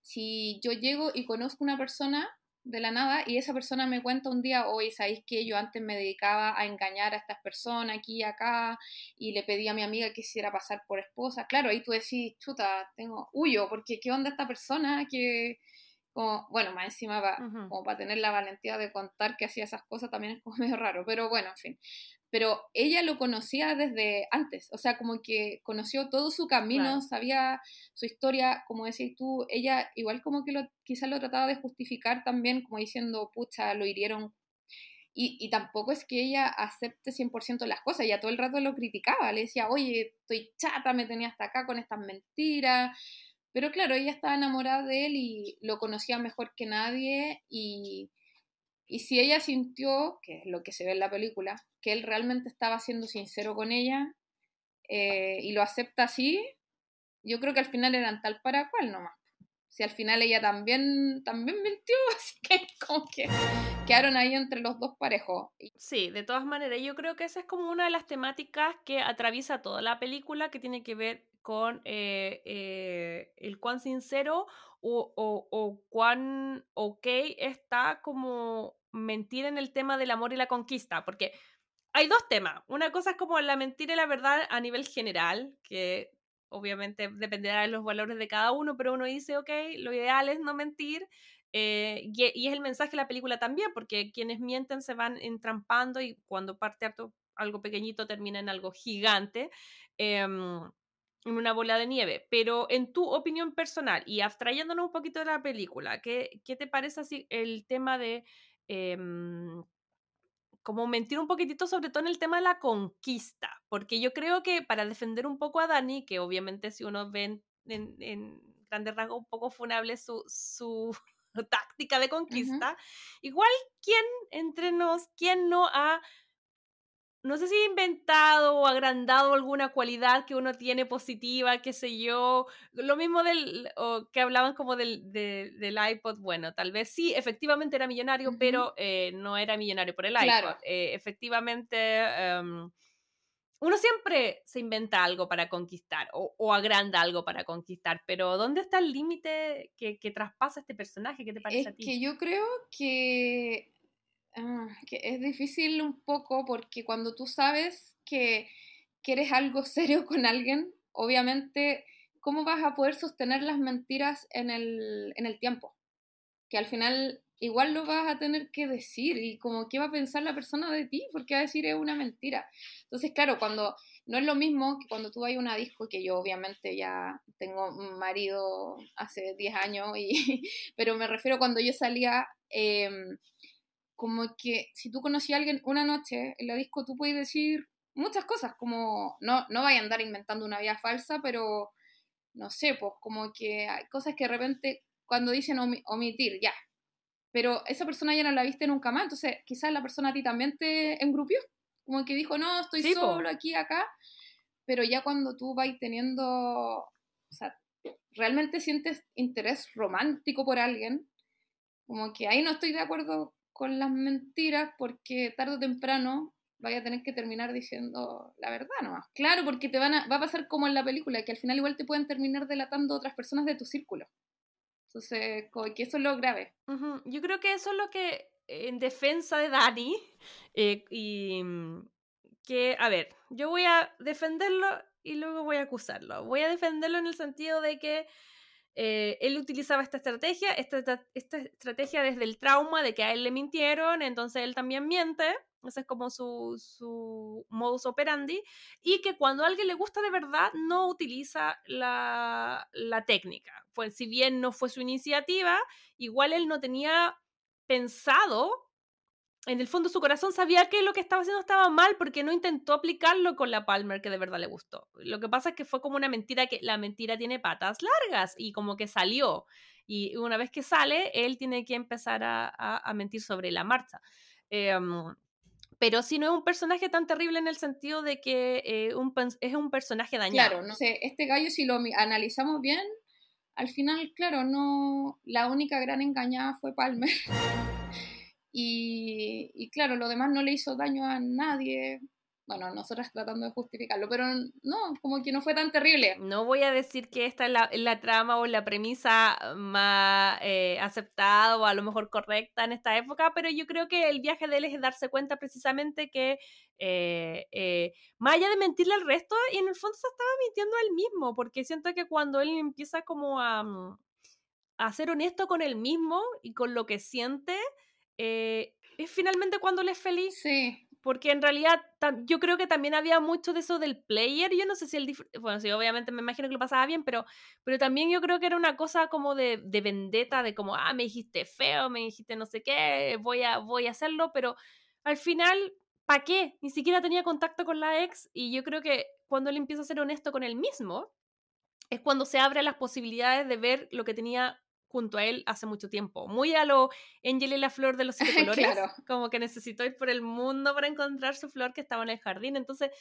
si yo llego y conozco una persona de la nada y esa persona me cuenta un día, oye, ¿sabéis que yo antes me dedicaba a engañar a estas personas aquí y acá y le pedí a mi amiga que quisiera pasar por esposa? Claro, ahí tú decís, chuta, tengo, huyo, porque ¿qué onda esta persona que, como, bueno, más encima va, como para tener la valentía de contar que hacía esas cosas también es como (laughs) medio raro, pero bueno, en fin pero ella lo conocía desde antes, o sea, como que conoció todo su camino, sabía su historia, como decís tú, ella igual como que lo, quizás lo trataba de justificar también, como diciendo, pucha, lo hirieron. Y, y tampoco es que ella acepte 100% las cosas, ella todo el rato lo criticaba, le decía, oye, estoy chata, me tenía hasta acá con estas mentiras. Pero claro, ella estaba enamorada de él y lo conocía mejor que nadie y, y si ella sintió, que es lo que se ve en la película, que él realmente estaba siendo sincero con ella eh, y lo acepta así, yo creo que al final eran tal para cual nomás. Si al final ella también, también mintió, (laughs) así que como que quedaron ahí entre los dos parejos. Sí, de todas maneras, yo creo que esa es como una de las temáticas que atraviesa toda la película, que tiene que ver con eh, eh, el cuán sincero o, o, cuán ok está como mentir en el tema del amor y la conquista, porque hay dos temas. Una cosa es como la mentira y la verdad a nivel general, que obviamente dependerá de los valores de cada uno, pero uno dice, ok, lo ideal es no mentir. Eh, y, es el mensaje de la película también, porque quienes mienten se van entrampando y cuando parte algo pequeñito termina en algo gigante. Em, en una bola de nieve, pero en tu opinión personal y abstrayéndonos un poquito de la película, ¿qué, qué te parece así el tema de em, como mentir un poquitito sobre todo en el tema de la conquista? Porque yo creo que para defender un poco a Dani, que obviamente si uno ve en, en, grandes rasgos un poco funable su, su (laughs) táctica de conquista, igual, ¿quién entre nos, quién no ha no sé si inventado o agrandado alguna cualidad que uno tiene positiva, qué sé yo. Lo mismo del, o que hablaban como del, del iPod, bueno, tal vez sí, efectivamente era millonario, pero eh, no era millonario por el iPod. Eh, efectivamente, em, uno siempre se inventa algo para conquistar o, o, agranda algo para conquistar, pero ¿dónde está el límite que, que, traspasa este personaje? ¿Qué te parece es a ti? Que yo creo que Ah, que es difícil un poco porque cuando tú sabes que quieres algo (laughs) serio con alguien, obviamente, ¿cómo vas a poder sostener las mentiras en el, en el tiempo? Que al final igual lo vas a tener que decir y como qué va a pensar la persona de ti porque va a decir es una mentira. Entonces, claro, cuando no es lo mismo que cuando tú vas a una disco, que yo obviamente ya tengo un marido hace 10 años, y, (laughs) pero me refiero cuando yo salía... Eh, como que si tú conocías a alguien una noche en la disco, tú puedes decir muchas cosas, como no, no vaya a andar inventando una vida falsa, pero no sé, pues como que hay cosas que de repente cuando dicen omitir, ya, pero esa persona ya no la viste nunca más, entonces quizás la persona a ti también te engrupió, como que dijo, no, estoy solo aquí, acá, pero ya cuando tú vas teniendo, o sea, realmente sientes interés romántico por alguien, como que ahí no estoy de acuerdo con las mentiras porque tarde o temprano vaya a tener que terminar diciendo la verdad nomás. Claro, porque te van a, va a pasar como en la película, que al final igual te pueden terminar delatando otras personas de tu círculo. Entonces, que eso es lo grave. Yo creo que eso es lo que, en defensa de Dani, eh, y mm, que, a ver, yo voy a defenderlo y luego voy a acusarlo. Voy a defenderlo en el sentido de que eh, él utilizaba esta estrategia, esta, estrategia desde el trauma de que a él le mintieron, entonces él también miente, ese es como su, su modus operandi, y que cuando a alguien le gusta de verdad no utiliza la, la técnica. Pues si bien no fue su iniciativa, igual él no tenía pensado en el fondo su corazón sabía que lo que estaba haciendo estaba mal porque no intentó aplicarlo con la Palmer que de verdad le gustó. Lo que pasa es que fue como una mentira que la mentira tiene patas largas y como que salió. Y una vez que sale, él tiene que empezar a, a, mentir sobre la marcha. Em, pero si no es un personaje tan terrible en el sentido de que eh, es un personaje dañado. Claro, no sé, este gallo si lo analizamos bien, al final, claro, no, la única gran engañada fue Palmer. (laughs) y, claro, lo demás no le hizo daño a nadie bueno, nosotras tratando de justificarlo, pero no, como que no fue tan terrible. No voy a decir que esta es la, trama o la premisa más eh, aceptada o a lo mejor correcta en esta época, pero yo creo que el viaje de él es darse cuenta precisamente que eh, eh, más allá de mentirle al resto, y en el fondo se estaba mintiendo a él mismo, porque siento que cuando él empieza como a, mm, a ser honesto con él mismo y con lo que siente, es finalmente cuando él es feliz. Sí, porque en realidad yo creo que también había mucho de eso del player, yo no sé si él, bueno, sí, obviamente me imagino que lo pasaba bien, pero, pero también yo creo que era una cosa como de, de vendetta, de como, ah, me dijiste feo, me dijiste no sé qué, voy a, voy a hacerlo, pero al final, ¿para qué? Ni siquiera tenía contacto con la ex y yo creo que cuando él empieza a ser honesto con él mismo, es cuando se abren las posibilidades de ver lo que tenía junto a él hace mucho tiempo. Muy a lo Angel y la flor de los siete (laughs) colores. Como que necesitó ir por el mundo para encontrar su flor que estaba en el jardín. Entonces,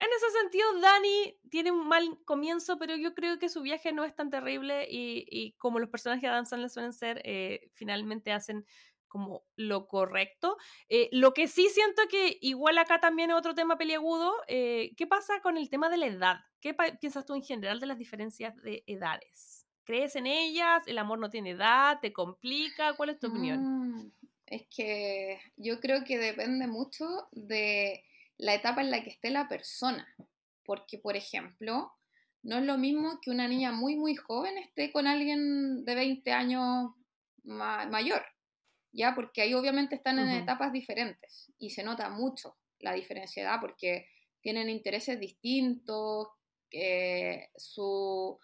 en ese sentido, Dani tiene un mal comienzo, pero yo creo que su viaje no es tan terrible y, como los personajes de Adam Sandler suelen ser, eh, finalmente hacen como lo correcto. Eh, lo que sí siento que igual acá también es otro tema peliagudo, eh, ¿qué pasa con el tema de la edad? ¿Qué piensas tú en general de las diferencias de edades? ¿Crees en ellas? ¿El amor no tiene edad? ¿Te complica? ¿Cuál es tu opinión? Mm, es que yo creo que depende mucho de la etapa en la que esté la persona. Porque, por ejemplo, no es lo mismo que una niña muy, muy joven esté con alguien de 20 años mayor. ¿Ya? Porque ahí obviamente están en etapas diferentes y se nota mucho la diferencia de edad porque tienen intereses distintos, que su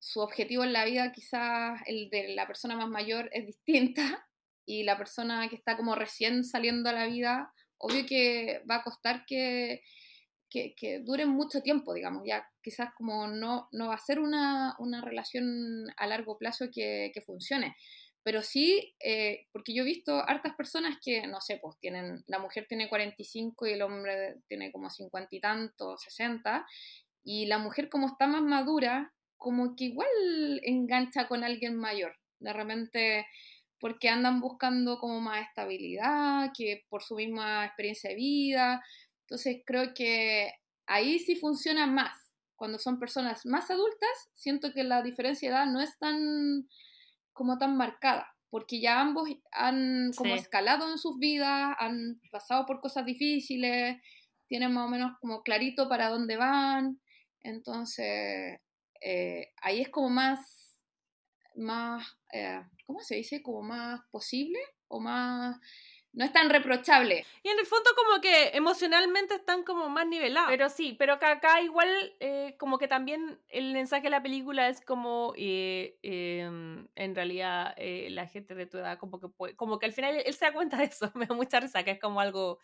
su objetivo en la vida, quizás el de la persona más mayor, es distinta (laughs) y la persona que está como recién saliendo a la vida, obvio que va a costar que, que, dure mucho tiempo, digamos, ya quizás como no, no va a ser una, relación a largo plazo que, funcione. Pero sí, eh, porque yo he visto hartas personas que, no sé, pues tienen, la mujer tiene 45 y el hombre tiene como 50 y tanto, 60, y la mujer como está más madura, como que igual engancha con alguien mayor. De repente, porque andan buscando como más estabilidad, que por su misma experiencia de vida. Entonces creo que ahí sí funciona más. Cuando son personas más adultas, siento que la diferencia de edad no es tan como tan marcada, porque ya ambos han como escalado en sus vidas, han pasado por cosas difíciles, tienen más o menos como clarito para dónde van. Entonces, eh, ahí es como más, más eh, ¿cómo se dice? Como más posible o más... No es tan reprochable. Y en el fondo como que emocionalmente están como más nivelados. Pero sí, pero que acá igual eh, como que también el mensaje de la película es como em, en realidad la gente de tu edad como que como que al final él se da cuenta de eso. (laughs) Me da mucha risa que es como algo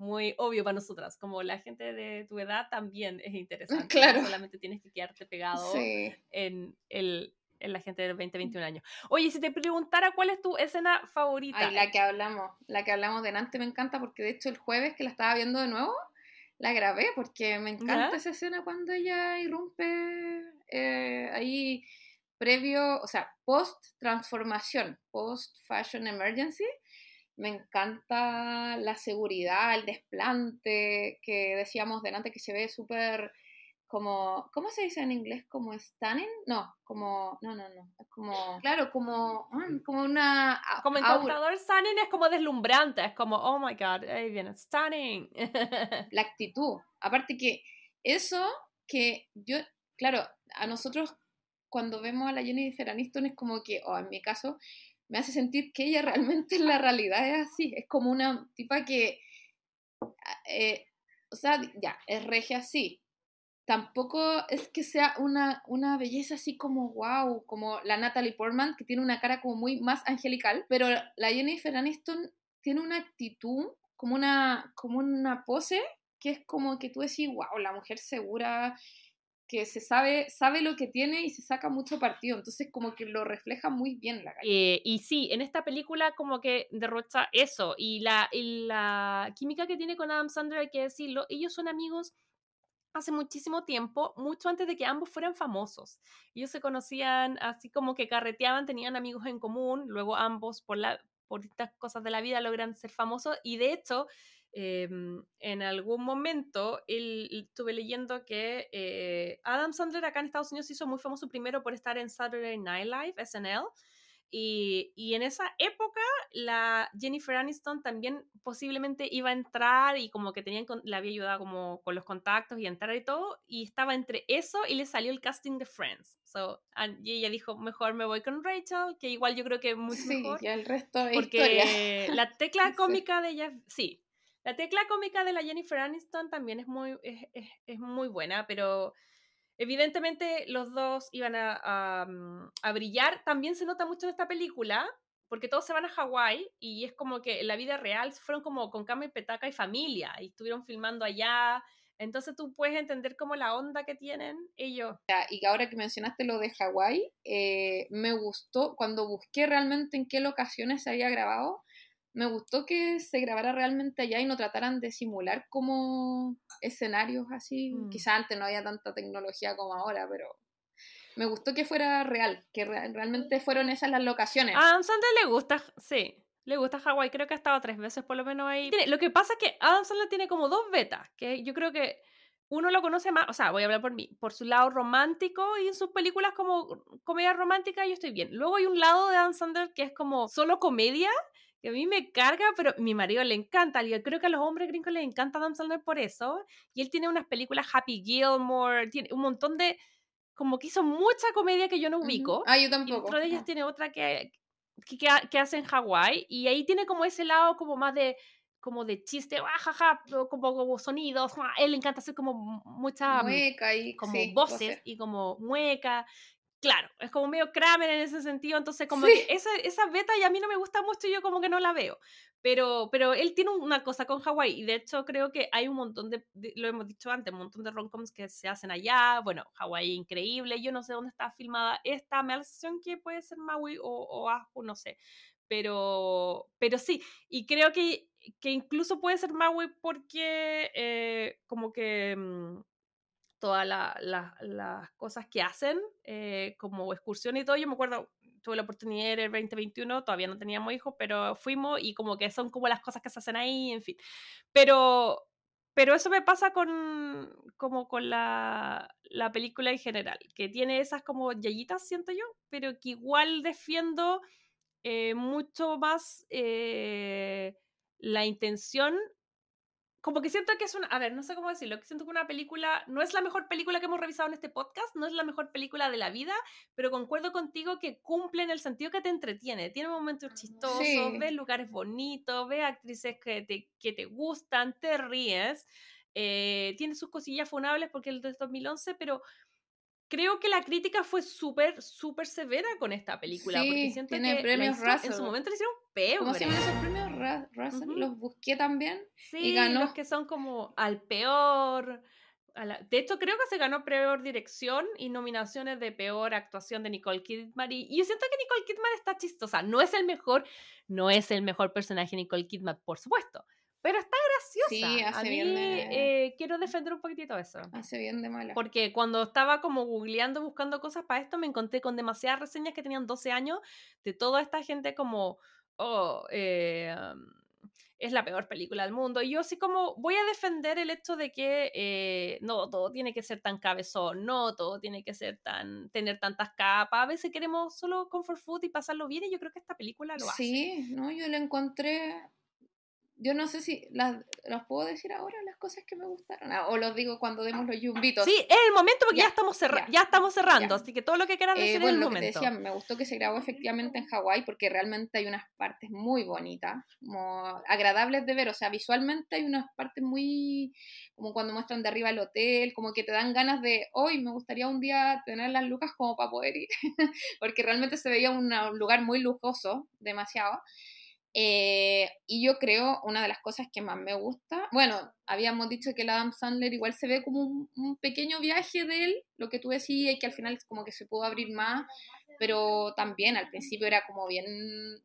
muy obvio para nosotras, como la gente de tu edad también es (laughs) interesante. Claro. solamente tienes que quedarte pegado en, el, en la gente de 20, 21 años. Oye, si te preguntara cuál es tu escena favorita. Ay, la que hablamos, la que hablamos delante me encanta porque de hecho el jueves que la estaba viendo de nuevo, la grabé porque me encanta esa escena cuando ella irrumpe eh, ahí previo, o sea, post transformación, post fashion emergency me encanta la seguridad, el desplante que decíamos delante, que se ve súper como, ¿cómo se dice en inglés? ¿Como stunning? No, como, no, no, no, es como, claro, como, mm, como una... Como encantador stunning es como deslumbrante, es como, oh my god, ahí viene, stunning. (laughs) La actitud, aparte que eso que yo, claro, a nosotros cuando vemos a la Jennifer Aniston es como que, o en mi caso, me hace sentir que ella (laughs) realmente en la realidad es así, es como una tipa que, ah, eh, o sea, ya, es regia así. Tampoco es que sea una, una belleza así como wow, como la Natalie Portman, que tiene una cara como muy más angelical, pero la Jennifer Aniston tiene una actitud, como una, como una pose, que es como que tú decís, wow, la mujer segura, que se sabe, sabe lo que tiene y se saca mucho partido. Entonces, como que lo refleja muy bien la eh, y sí, en esta película como que derrocha eso. Y la, y la química que tiene con Adam Sandler, hay que decirlo, ellos son amigos hace muchísimo tiempo, mucho antes de que ambos fueran famosos. Ellos se conocían así como que carreteaban, tenían amigos en común, luego ambos por, la, por estas cosas de la vida logran ser famosos y de hecho Em, en algún momento estuve leyendo que eh, Adam Sandler acá en Estados Unidos se hizo muy famoso primero por estar en Saturday Night Live, SNL, y, y, en esa época la Jennifer Aniston también posiblemente iba a entrar y como que tenían, le había ayudado como con los contactos y entrar y todo, y estaba entre eso y le salió el casting de Friends. So, y ella dijo, mejor me voy con Rachel, que igual yo creo que es mucho sí, mejor. y el resto de Porque la (laughs) tecla cómica de ella, sí, la tecla cómica de la Jennifer Aniston también es muy, es, es, muy buena, pero evidentemente los dos iban a, mm, a, brillar. También se nota mucho en esta película, porque todos se van a Hawái y es como que en la vida real fueron como con cama y petaca y familia y estuvieron filmando allá. Entonces tú puedes entender como la onda que tienen ellos. Y ahora que mencionaste lo de Hawái, eh, me gustó cuando busqué realmente en qué locaciones se había grabado me gustó que se grabara realmente allá y no trataran de simular como escenarios así. Mm. Quizá antes no había tanta tecnología como ahora, pero me gustó que fuera real, que realmente fueron esas las locaciones. A Adam Sandler le gusta, sí, le gusta Hawái, creo que ha estado tres veces por lo menos ahí. Lo que pasa es que Adam Sandler tiene como dos betas, que yo creo que uno lo conoce más, o sea, voy a hablar por mí, por su lado romántico y en sus películas como comedia romántica yo estoy bien. Luego hay un lado de Adam Sandler que es como solo comedia que a mí me carga, pero a mi marido le encanta. Yo creo que a los hombres gringos les encanta Adam Sandler por eso. Y él tiene unas películas Happy Gilmore, tiene un montón de. Como que hizo mucha comedia que yo no ubico. Ah, yo tampoco. Y dentro de ellas tiene otra que, que, que, hace en Hawái. Y ahí tiene como ese lado como más de como de chiste, jaja, como, como sonidos, él le encanta hacer como mucha mueca y como voces y como mueca claro, es como medio Kramer en ese sentido, entonces como que esa, esa beta y a mí no me gusta mucho y yo como que no la veo. Pero, pero él tiene una cosa con Hawái y de hecho creo que hay un montón de, lo hemos dicho antes, un montón de romcoms que se hacen allá. Bueno, Hawái increíble, yo no sé dónde está filmada esta, me da la sensación que puede ser Maui o, o no sé. Pero, pero sí, y creo que, que incluso puede ser Maui porque eh, como que... Todas las cosas que hacen, eh, como excursión y todo. Yo me acuerdo, tuve la oportunidad en el 2021, todavía no teníamos hijos, pero fuimos y como que son como las cosas que se hacen ahí, en fin. Pero, pero eso me pasa con, como con la, la película en general, que tiene esas como yayitas, siento yo, pero que igual defiendo eh, mucho más eh, la intención como que siento que es una, a ver, no sé cómo decirlo, que siento que una película, no es la mejor película que hemos revisado en este podcast, no es la mejor película de la vida, pero concuerdo contigo que cumple en el sentido que te entretiene, tiene momentos chistosos, ves lugares bonitos, ves actrices que te, que te gustan, te ríes, eh, tiene sus cosillas funables porque es del 2011, pero creo que la crítica fue súper, súper severa con esta película. porque siento tiene que premios en su momento le hicieron peor. ¿Cómo se llaman esos premios Russell? Los busqué también. Sí, y ganó. los que son como al peor. De hecho, creo que se ganó peor dirección y nominaciones de peor actuación de Nicole Kidman. Y, yo siento que Nicole Kidman está chistosa. No es el mejor, no es el mejor personaje Nicole Kidman, por supuesto. Pero está graciosa. Sí, hace a bien de... Eh, quiero defender un poquitito eso. Hace bien de mala. Porque cuando estaba como googleando, buscando cosas para esto, me encontré con demasiadas reseñas que tenían 12 años de toda esta gente como, oh, eh, es la peor película del mundo. Y yo así como voy a defender el hecho de que eh, no todo tiene que ser tan cabezón, no todo tiene que ser tan, tener tantas capas. A veces queremos solo comfort food y pasarlo bien y yo creo que esta película lo hace. Sí, no, yo le encontré yo no sé si las, puedo decir ahora las cosas que me gustaron ah, o los digo cuando demos los yumbitos. Sí, es el momento porque ya, estamos, ya. estamos cerrando, así que todo lo que quieras eh, decir bueno, el lo momento. Que te decía, me gustó que se grabó efectivamente en Hawái porque realmente hay unas partes muy bonitas, como agradables de ver, o sea, visualmente hay unas partes muy como cuando muestran de arriba el hotel, como que te dan ganas de, hoy me gustaría un día tener las lucas como para poder ir, (laughs) porque realmente se veía un lugar muy lujoso, demasiado. Eh, y yo creo, una de las cosas que más me gusta, bueno, habíamos dicho que el Adam Sandler igual se ve como un, pequeño viaje de él, lo que tú decías, y que al final como que se pudo abrir más, pero también al principio era como bien,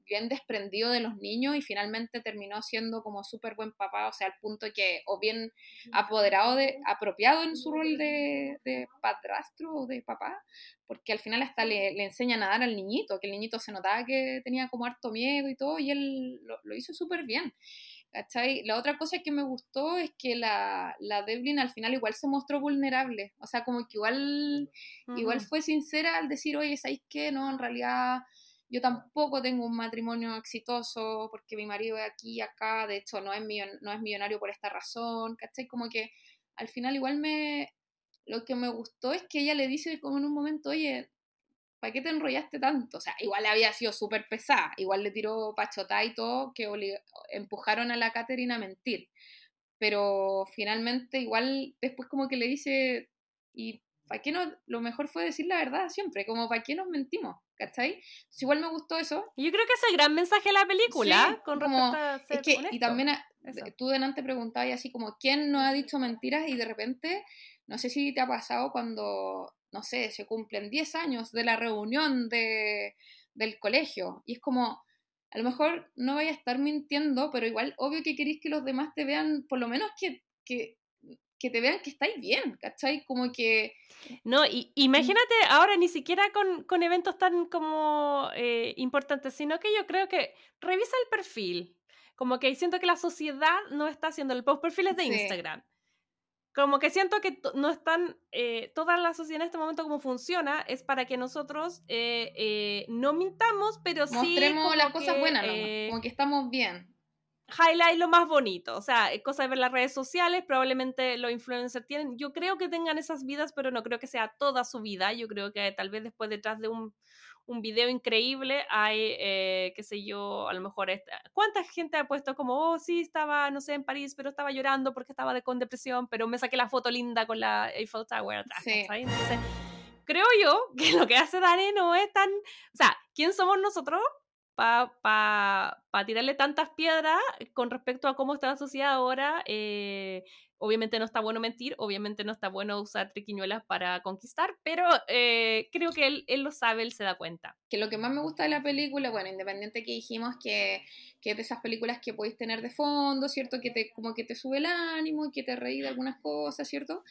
bien desprendido de los niños y finalmente terminó siendo como súper buen papá, o sea, al punto que, o bien apoderado de, apropiado en su rol de, de padrastro o de papá, porque al final hasta le, le enseña a nadar al niñito, que el niñito se notaba que tenía como harto miedo y todo, y él lo, lo hizo súper bien. ¿Cachai? La otra cosa que me gustó es que la, la Devlin al final igual se mostró vulnerable, o sea, como que igual, igual fue sincera al decir, oye, ¿sabéis qué? No, en realidad yo tampoco tengo un matrimonio exitoso porque mi marido es aquí y acá, de hecho no es, no es millonario por esta razón, ¿cachai? Como que al final igual me, lo que me gustó es que ella le dice como en un momento, oye, ¿para qué te enrollaste tanto? O sea, igual había sido súper pesada, igual le tiró pachotá y todo, que empujaron a la Catherine a mentir. Pero finalmente, igual después como que le dice, ¿y para qué no? Lo mejor fue decir la verdad siempre, como ¿para qué nos mentimos? ¿Cachai? igual me gustó eso. Yo creo que es el gran mensaje de la película, con como, es que, Y también tú delante preguntabas así como, ¿quién no ha dicho mentiras? Y de repente, no sé si te ha pasado cuando no sé, se cumplen 10 años de la reunión de, del colegio. Y es como, a lo mejor no vaya a estar mintiendo, pero igual obvio que queréis que los demás te vean, por lo menos que, que, que te vean que estáis bien, ¿cachai? Como que... No, y, imagínate ahora ni siquiera con, con eventos tan como eh, importantes, sino que yo creo que revisa el perfil. Como que siento que la sociedad no está haciendo el post perfiles de Instagram como que siento que no están, eh, toda la sociedad en este momento como funciona, es para que nosotros eh, eh, no mintamos, pero sí... Mostremos las cosas buenas, como que estamos bien. Highlight lo más bonito, o sea, cosas de ver las redes sociales, probablemente los influencers tienen, yo creo que tengan esas vidas, pero no creo que sea toda su vida, yo creo que tal vez después detrás de un, un video increíble, hay, eh, qué sé yo, a lo mejor, esta, ¿cuánta gente ha puesto como, oh, sí, estaba, no sé, en París, pero estaba llorando porque estaba de, con depresión, pero me saqué la foto linda con la Eiffel Tower atrás, Entonces, creo yo que lo que hace Dani no es tan, o sea, ¿quién somos nosotros para pa, pa tirarle tantas piedras con respecto a cómo está la sociedad ahora? Eh, Obviamente no está bueno mentir, obviamente no está bueno usar triquiñuelas para conquistar, pero eh, creo que él, él, lo sabe, él se da cuenta. Que lo que más me gusta de la película, bueno, independiente que dijimos que, que es de esas películas que podéis tener de fondo, ¿cierto? Que te, como que te sube el ánimo y que te reí de algunas cosas, ¿cierto?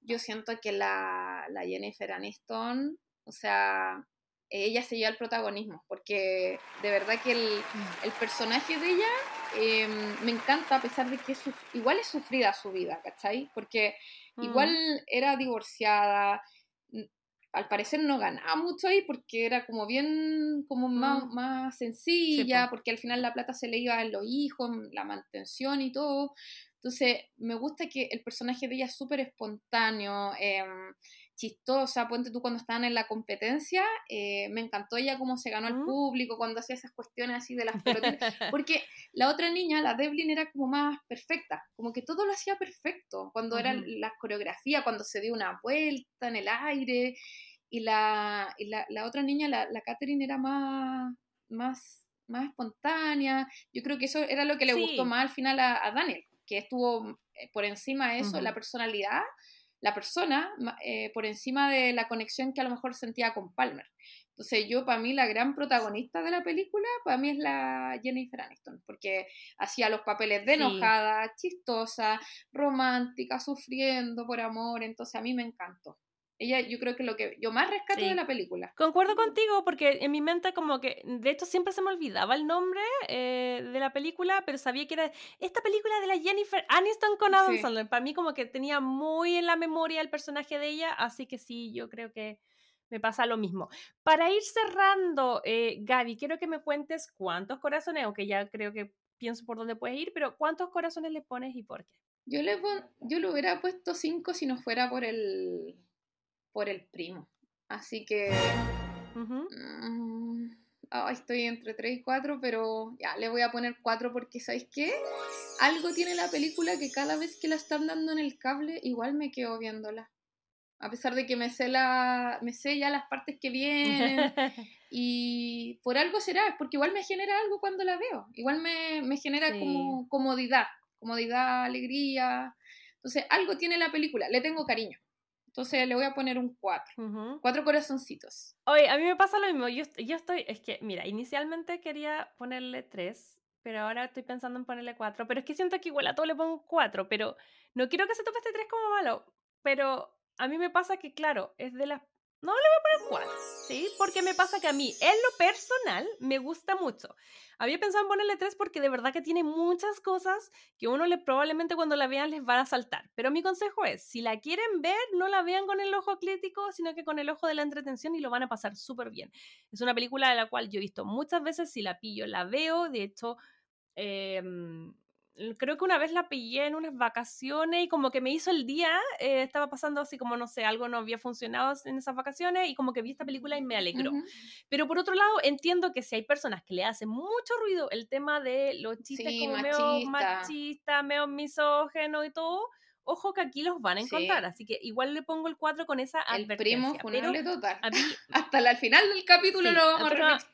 Yo siento que la, la Jennifer Aniston, o sea, ella se lleva el protagonismo, porque de verdad que el, mm. el personaje de ella em, me encanta a pesar de que es, igual es sufrida su vida, ¿cachai? Porque mm. igual era divorciada, al parecer no ganaba mucho ahí porque era como bien, como más, mm. más sencilla, porque al final la plata se le iba a los hijos, la mantención y todo. Entonces, me gusta que el personaje de ella es súper espontáneo, eh, chistosa, ponte tú cuando estaban en la competencia, eh, me encantó ella cómo se ganó al mm. público, cuando hacía esas cuestiones así de las pelotitas, (laughs) porque la otra niña, la Devlin, era como más perfecta, como que todo lo hacía perfecto, cuando era la coreografía, cuando se dio una vuelta en el aire, y la, la, otra niña, la, la Catherine, era más, más, más espontánea, yo creo que eso era lo que le gustó más al final a, Daniel, que estuvo eh, por encima de eso, la personalidad, la persona eh, por encima de la conexión que a lo mejor sentía con Palmer. Entonces yo, para mí, la gran protagonista de la película, para mí es la Jennifer Aniston, porque hacía los papeles de enojada, chistosa, romántica, sufriendo por amor, entonces a mí me encantó. Ella, yo creo que lo que yo más rescato de la película. Concuerdo contigo, porque en mi mente como que, de hecho siempre se me olvidaba el nombre eh, de la película, pero sabía que era esta película de la Jennifer Aniston con Adam Sandler. Para mí como que tenía muy en la memoria el personaje de ella, así que sí, yo creo que me pasa lo mismo. Para ir cerrando, eh, Gaby, quiero que me cuentes cuántos corazones, aunque ya creo que pienso por dónde puedes ir, pero cuántos corazones le pones y por qué. Yo le, yo le hubiera puesto cinco si no fuera por el por el primo. Así que... Mm, estoy entre 3 y 4, pero ya, le voy a poner 4 porque, ¿sabéis qué? Algo tiene la película que cada vez que la están dando en el cable, igual me quedo viéndola. a pesar de que me sé, la, me sé ya las partes que vienen. (laughs) y por algo será, porque igual me genera algo cuando la veo. Igual me, me genera como comodidad, comodidad, alegría. Entonces, algo tiene la película, le tengo cariño. Entonces le voy a poner un 4. Cuatro corazoncitos. Oye, a mí me pasa lo mismo. Yo, yo estoy, es que, mira, inicialmente quería ponerle 3, pero ahora estoy pensando en ponerle 4. Pero es que siento que igual a todo le pongo 4, pero no quiero que se tope este 3 como malo. Pero a mí me pasa que, claro, es de las no le voy a poner 4, ¿sí? Porque me pasa que a mí, en lo personal, me gusta mucho. Había pensado en ponerle 3 porque de verdad que tiene muchas cosas que uno le probablemente cuando la vean les va a saltar. Pero mi consejo es, si la quieren ver, no la vean con el ojo crítico, sino que con el ojo de la entretención y lo van a pasar súper bien. Es una película de la cual yo he visto muchas veces, si la pillo, la veo. De hecho, eh, creo que una vez la pillé en unas vacaciones y como que me hizo el día, eh, estaba pasando así como, no sé, algo no había funcionado en esas vacaciones y como que vi esta película y me alegró. Pero por otro lado, entiendo que si hay personas que le hacen mucho ruido el tema de los chistes como medio machista, medio misógeno y todo, ojo que aquí los van a encontrar, así que igual le pongo el 4 con esa el advertencia. Primo, pero a mí, (laughs) hasta el final del capítulo lo vamos a repetir.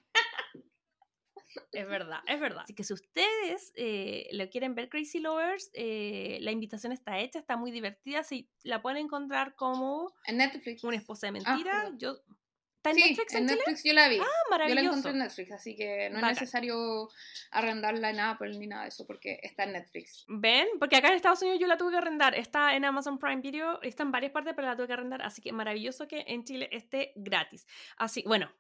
Es verdad, es verdad. Así que si ustedes eh, lo quieren ver Crazy Lovers, eh, la invitación está hecha, está muy divertida. Si la pueden encontrar como en Netflix. Una esposa de ah, mentira. yo ¿Está en Netflix en, Netflix yo la vi. Ah, maravilloso. Yo la encontré en Netflix, así que no es necesario arrendarla en Apple ni nada de eso, porque está en Netflix. ¿Ven? Porque acá en Estados Unidos yo la tuve que arrendar. Está en Amazon Prime Video, está en varias partes, pero la tuve que arrendar, así que maravilloso que en Chile esté gratis. Así, bueno,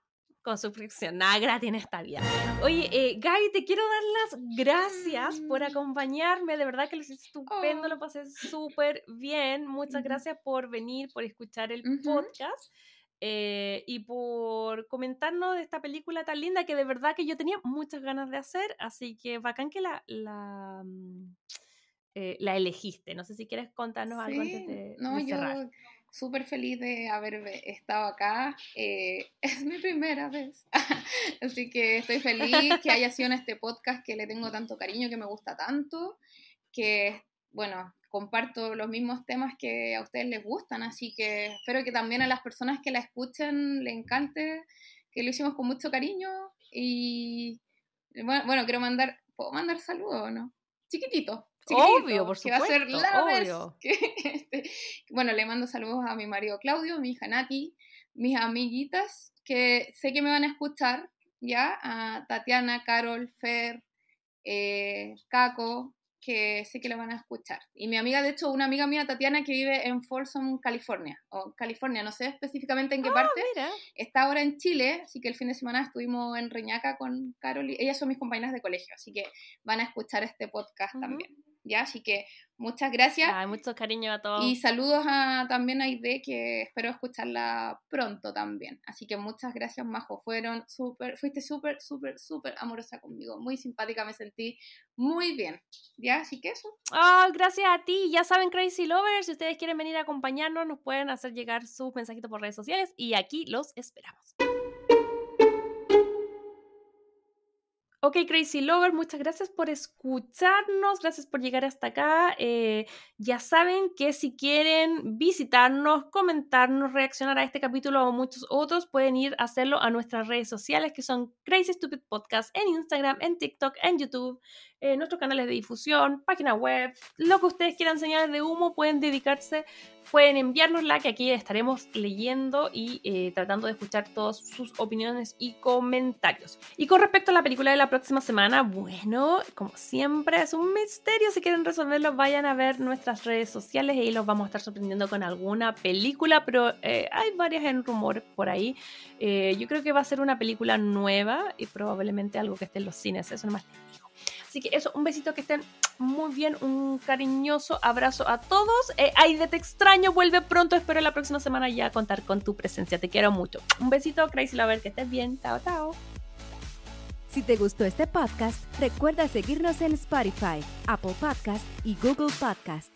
con suscripción. Nada gratis en esta vida. Oye, eh, Gaby, te quiero dar las gracias por mm. acompañarme. De verdad que lo hiciste estupendo, lo oh. pasé súper bien. Muchas gracias por venir, por escuchar el podcast. Eh, y por comentarnos de esta película tan linda que de verdad que yo tenía muchas ganas de hacer, así que bacán que la, la, mm, eh, la elegiste. No sé si quieres contarnos algo antes de, no, cerrar súper feliz de haber estado acá. Eh, (laughs) es mi primera vez. (laughs) Así que estoy feliz que haya sido en este podcast que le tengo tanto cariño, que me gusta tanto, que, bueno, comparto los mismos temas que a ustedes les gustan. Así que espero que también a las personas que la escuchen le encante, que lo hicimos con mucho cariño. Y bueno, quiero mandar, ¿puedo mandar saludos no? Chiquitito, obvio, por supuesto. Que va a ser la obvio. vez (laughs) este, bueno, le mando saludos a mi marido Claudio, mi hija Nati, mis amiguitas, que sé que me van a escuchar, ¿ya? A Tatiana, Carol, Fer, eh, Caco, que sé que le van a escuchar. Y mi amiga, de hecho, una amiga mía, Tatiana, que vive en Folsom, California, o California, no sé específicamente en qué ah, parte, está ahora en Chile, así que el fin de semana estuvimos en Reñaca con Carol, y ellas son mis compañeras de colegio, así que van a escuchar este podcast también. ¿Ya? Así que muchas gracias. Ay, mucho cariño a todos. Y saludos a, también a Ide, que espero escucharla pronto también. Así que muchas gracias, Majo. Fueron súper, fuiste súper, súper, súper amorosa conmigo. Muy simpática, me sentí muy bien. ¿Ya? Así que eso. Oh, gracias a ti. Ya saben, Crazy Lovers, si ustedes quieren venir a acompañarnos, nos pueden hacer llegar sus mensajitos por redes sociales y aquí los esperamos. Ok, Crazy Lover, muchas gracias por escucharnos, gracias por llegar hasta acá. Eh, ya saben que si quieren visitarnos, comentarnos, reaccionar a este capítulo o muchos otros, pueden ir a hacerlo a nuestras redes sociales que son Crazy Stupid Podcast en Instagram, en TikTok, en YouTube, en nuestros canales de difusión, página web, lo que ustedes quieran señales de humo, pueden dedicarse pueden enviárnosla que aquí estaremos leyendo y eh, tratando de escuchar todas sus opiniones y comentarios. Y con respecto a la película de la próxima semana, bueno, como siempre es un misterio. Si quieren resolverlo, vayan a ver nuestras redes sociales y ahí los vamos a estar sorprendiendo con alguna película, pero eh, hay varias en rumor por ahí. Eh, yo creo que va a ser una película nueva y probablemente algo que esté en los cines, eso nomás. Así que eso, un besito que estén muy bien, un cariñoso abrazo a todos. Eh, de te extraño, vuelve pronto, espero la próxima semana ya contar con tu presencia, te quiero mucho. Un besito, Crazy Lover, que estés bien, chao, chao. Si te gustó este podcast, recuerda seguirnos en Spotify, Apple Podcast y Google Podcast.